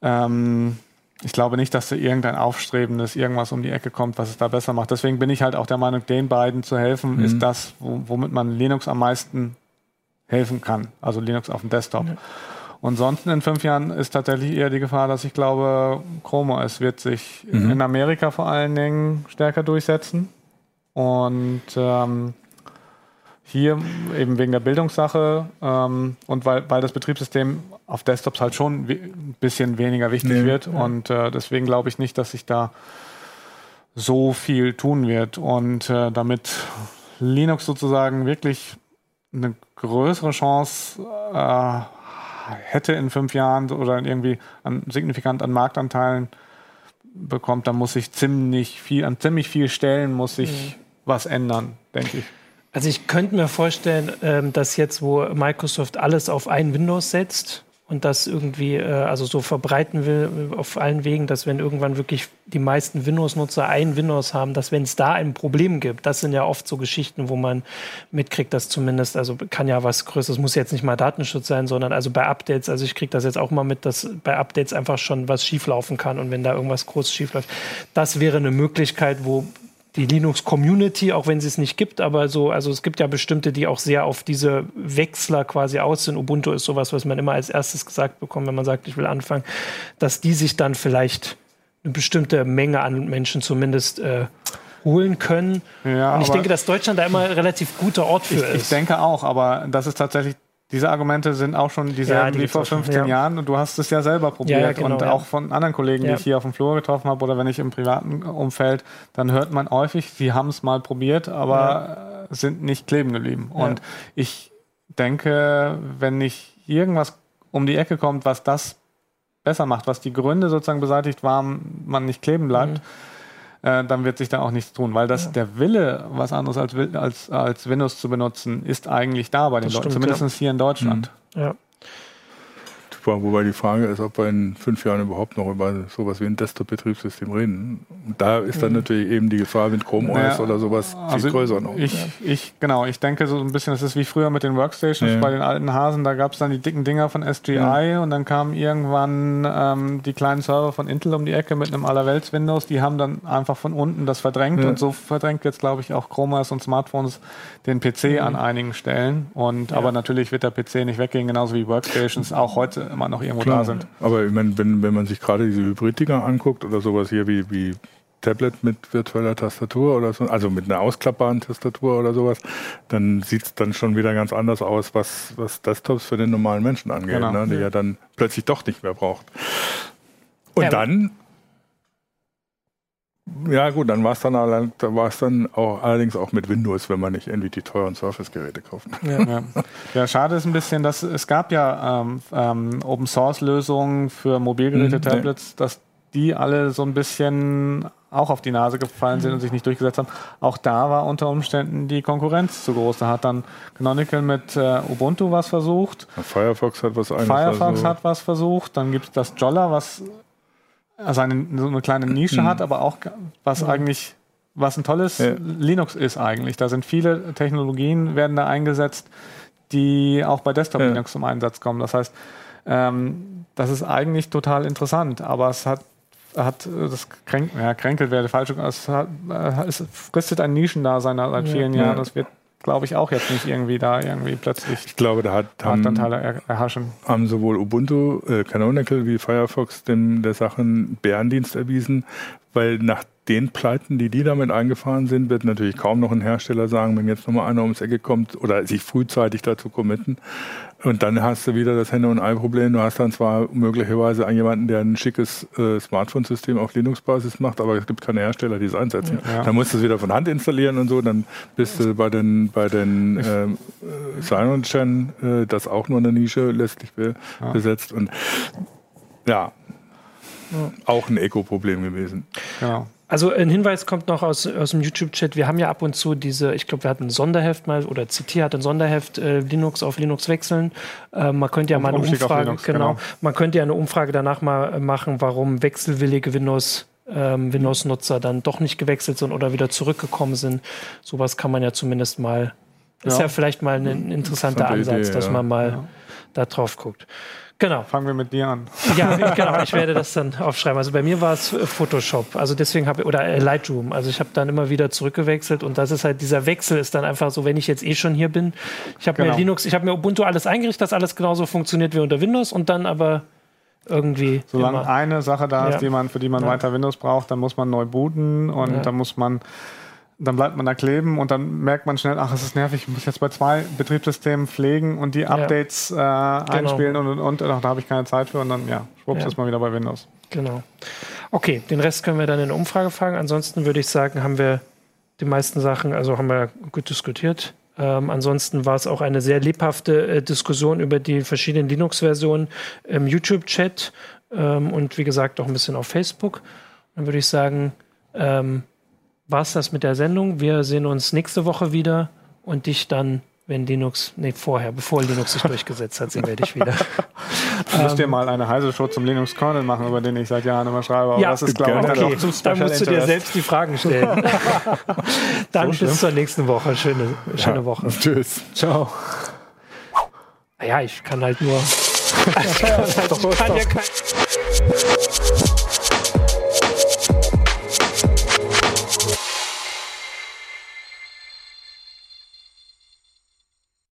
ähm, ich glaube nicht, dass da irgendein aufstrebendes irgendwas um die Ecke kommt, was es da besser macht. Deswegen bin ich halt auch der Meinung, den beiden zu helfen, mhm. ist das, womit man Linux am meisten helfen kann. Also Linux auf dem Desktop. Mhm. Und sonst in fünf Jahren ist tatsächlich eher die Gefahr, dass ich glaube, Chrome OS wird sich mhm. in Amerika vor allen Dingen stärker durchsetzen. Und ähm, hier eben wegen der Bildungssache ähm, und weil, weil das Betriebssystem auf Desktops halt schon ein bisschen weniger wichtig nee, wird. Ja. Und äh, deswegen glaube ich nicht, dass sich da so viel tun wird. Und äh, damit Linux sozusagen wirklich eine größere Chance äh, hätte in fünf Jahren oder irgendwie an, signifikant an Marktanteilen bekommt, dann muss ich ziemlich viel, an ziemlich viel Stellen muss ich mhm was ändern, denke ich. Also ich könnte mir vorstellen, ähm, dass jetzt, wo Microsoft alles auf ein Windows setzt und das irgendwie äh, also so verbreiten will auf allen Wegen, dass wenn irgendwann wirklich die meisten Windows-Nutzer ein Windows haben, dass wenn es da ein Problem gibt, das sind ja oft so Geschichten, wo man mitkriegt, dass zumindest, also kann ja was Größeres, muss jetzt nicht mal Datenschutz sein, sondern also bei Updates, also ich kriege das jetzt auch mal mit, dass bei Updates einfach schon was schieflaufen kann und wenn da irgendwas groß schiefläuft, das wäre eine Möglichkeit, wo die Linux-Community, auch wenn sie es nicht gibt, aber so, also es gibt ja bestimmte, die auch sehr auf diese Wechsler quasi aus sind. Ubuntu ist sowas, was man immer als erstes gesagt bekommt, wenn man sagt, ich will anfangen, dass die sich dann vielleicht eine bestimmte Menge an Menschen zumindest äh, holen können. Ja, Und ich denke, dass Deutschland da immer ein relativ guter Ort für ich, ist. Ich denke auch, aber das ist tatsächlich diese Argumente sind auch schon dieselben Ja, die wie vor auch schon, 15 ja. Jahren und du hast es ja selber probiert. Ja, genau, und auch von anderen Kollegen, die ich hier auf dem Flur getroffen habe oder wenn ich im privaten Umfeld, dann hört man häufig, sie haben es mal probiert, aber sind nicht kleben geblieben. Und ich denke, wenn nicht irgendwas um die Ecke kommt, was das besser macht, was die Gründe sozusagen beseitigt, warum man nicht kleben bleibt, Mhm. Äh, dann wird sich da auch nichts tun, weil das der Wille, was anderes als, als, als Windows zu benutzen, ist eigentlich da bei den Das Leuten, stimmt, zumindest hier in Deutschland. Ja. Wobei die Frage ist, ob wir in fünf Jahren überhaupt noch über sowas wie ein Desktop-Betriebssystem reden. Und da ist dann natürlich eben die Gefahr mit Chrome OS Naja, oder sowas viel Also größer noch. Ich, ich, genau, ich denke so ein bisschen, das ist wie früher mit den Workstations Ja. bei den alten Hasen, da gab es dann die dicken Dinger von SGI und dann kamen irgendwann ähm, die kleinen Server von Intel um die Ecke mit einem allerwelts Windows, die haben dann einfach von unten das verdrängt Ja. und so verdrängt jetzt, glaube ich, auch Chrome OS und Smartphones den PC an einigen Stellen. Und aber natürlich wird der PC nicht weggehen, genauso wie Workstations auch heute immer noch irgendwo da sind. Aber ich meine, wenn, wenn man sich gerade diese Hybrid-Dinger anguckt oder sowas hier wie, wie Tablet mit virtueller Tastatur oder so, also mit einer ausklappbaren Tastatur oder sowas, dann sieht es dann schon wieder ganz anders aus, was, was Desktops für den normalen Menschen angeht, Genau. ne, die ja dann plötzlich doch nicht mehr braucht. Und Ja, dann ja gut, dann war es dann, allein- dann auch allerdings auch mit Windows, wenn man nicht irgendwie die teuren Surface-Geräte kauft. Ja. ja, schade ist ein bisschen, dass es gab ja ähm, ähm, Open Source Lösungen für Mobilgeräte, Mhm, Tablets, dass die alle so ein bisschen auch auf die Nase gefallen sind und sich nicht durchgesetzt haben. Auch da war unter Umständen die Konkurrenz zu groß. Da hat dann Canonical mit äh, Ubuntu was versucht, Firefox hat was. Firefox also- hat was versucht, dann gibt es das Jolla, was also eine, so eine kleine Nische hat, aber auch was eigentlich was ein tolles Ja. Linux ist eigentlich. Da sind viele Technologien werden da eingesetzt, die auch bei Desktop Ja. Linux zum Einsatz kommen. Das heißt, ähm, das ist eigentlich total interessant, aber es hat hat das kränk, ja, kränkelt wäre der falsche, es, hat, äh, es fristet ein Nischendasein seit vielen Ja. Jahren. Das wird, glaube ich, auch jetzt nicht irgendwie da irgendwie plötzlich Ich glaube, da hat, haben, Marktanteile er, erhaschen. haben sowohl Ubuntu, äh, Canonical wie Firefox dem, der Sache einen Bärendienst erwiesen, weil nach den Pleiten, die die damit eingefahren sind, wird natürlich kaum noch ein Hersteller sagen, wenn jetzt nochmal einer ums Ecke kommt oder sich frühzeitig dazu committen. Und dann hast du wieder das Hände- und Ei-Problem. Du hast dann zwar möglicherweise einen jemanden, der ein schickes äh, Smartphone-System auf Linux-Basis macht, aber es gibt keine Hersteller, die es einsetzen. Ja. Dann musst du es wieder von Hand installieren und so. Dann bist du bei den, bei den äh, Cyanogen, äh, das auch nur eine Nische letztlich be Ja. besetzt. Und ja, auch ein Eco-Problem gewesen. Genau. Also ein Hinweis kommt noch aus, aus dem YouTube-Chat. Wir haben ja ab und zu diese, ich glaube, wir hatten ein Sonderheft mal, oder CT hat ein Sonderheft, äh, Linux auf Linux wechseln. Äh, man könnte ja Um- mal eine Umstieg Umfrage, Linux, genau, genau. man könnte ja eine Umfrage danach mal machen, warum wechselwillige Windows ähm, Windows-Nutzer dann doch nicht gewechselt sind oder wieder zurückgekommen sind. Sowas kann man ja zumindest mal, ist ja, Ja. vielleicht mal ein interessanter Interessante Ansatz, Idee, dass ja. man mal Ja. Da drauf guckt. Genau. Fangen wir mit dir an. Ja, genau. Ich werde das dann aufschreiben. Also bei mir war es äh, Photoshop. Also deswegen habe oder äh, Lightroom. Also ich habe dann immer wieder zurückgewechselt und das ist halt dieser Wechsel ist dann einfach so, wenn ich jetzt eh schon hier bin. Ich habe Genau. mir Linux, ich habe mir Ubuntu alles eingerichtet, dass alles genauso funktioniert wie unter Windows und dann aber irgendwie Solange immer. eine Sache da ist, Ja. die man, für die man Ja. weiter Windows braucht, dann muss man neu booten und Ja. dann muss man, dann bleibt man da kleben und dann merkt man schnell, ach, es ist nervig, ich muss jetzt bei zwei Betriebssystemen pflegen und die Updates äh, einspielen und und und, ach, da habe ich keine Zeit für und dann, ja, schwupps, Ja. ist man wieder bei Windows. Genau. Okay, den Rest können wir dann in der Umfrage fragen. Ansonsten würde ich sagen, haben wir die meisten Sachen, also haben wir gut diskutiert. Ähm, ansonsten war es auch eine sehr lebhafte äh, Diskussion über die verschiedenen Linux-Versionen im YouTube-Chat ähm, und wie gesagt auch ein bisschen auf Facebook. Dann würde ich sagen, ähm, war es das mit der Sendung. Wir sehen uns nächste Woche wieder und dich dann, wenn Linux, nee, vorher, bevor Linux sich durchgesetzt hat, sehen wir dich wieder. Du müsst ihr mal eine heiße Show zum Linux Kernel machen, über den ich seit Jahren immer schreibe, aber Ja, das ist, glaube ich, Okay, auch zu dann musst du dir selbst die Fragen stellen. dann So bis zur nächsten Woche. Schöne, schöne Woche. Tschüss. Ciao. Naja, ich kann halt nur. ich kann ja kein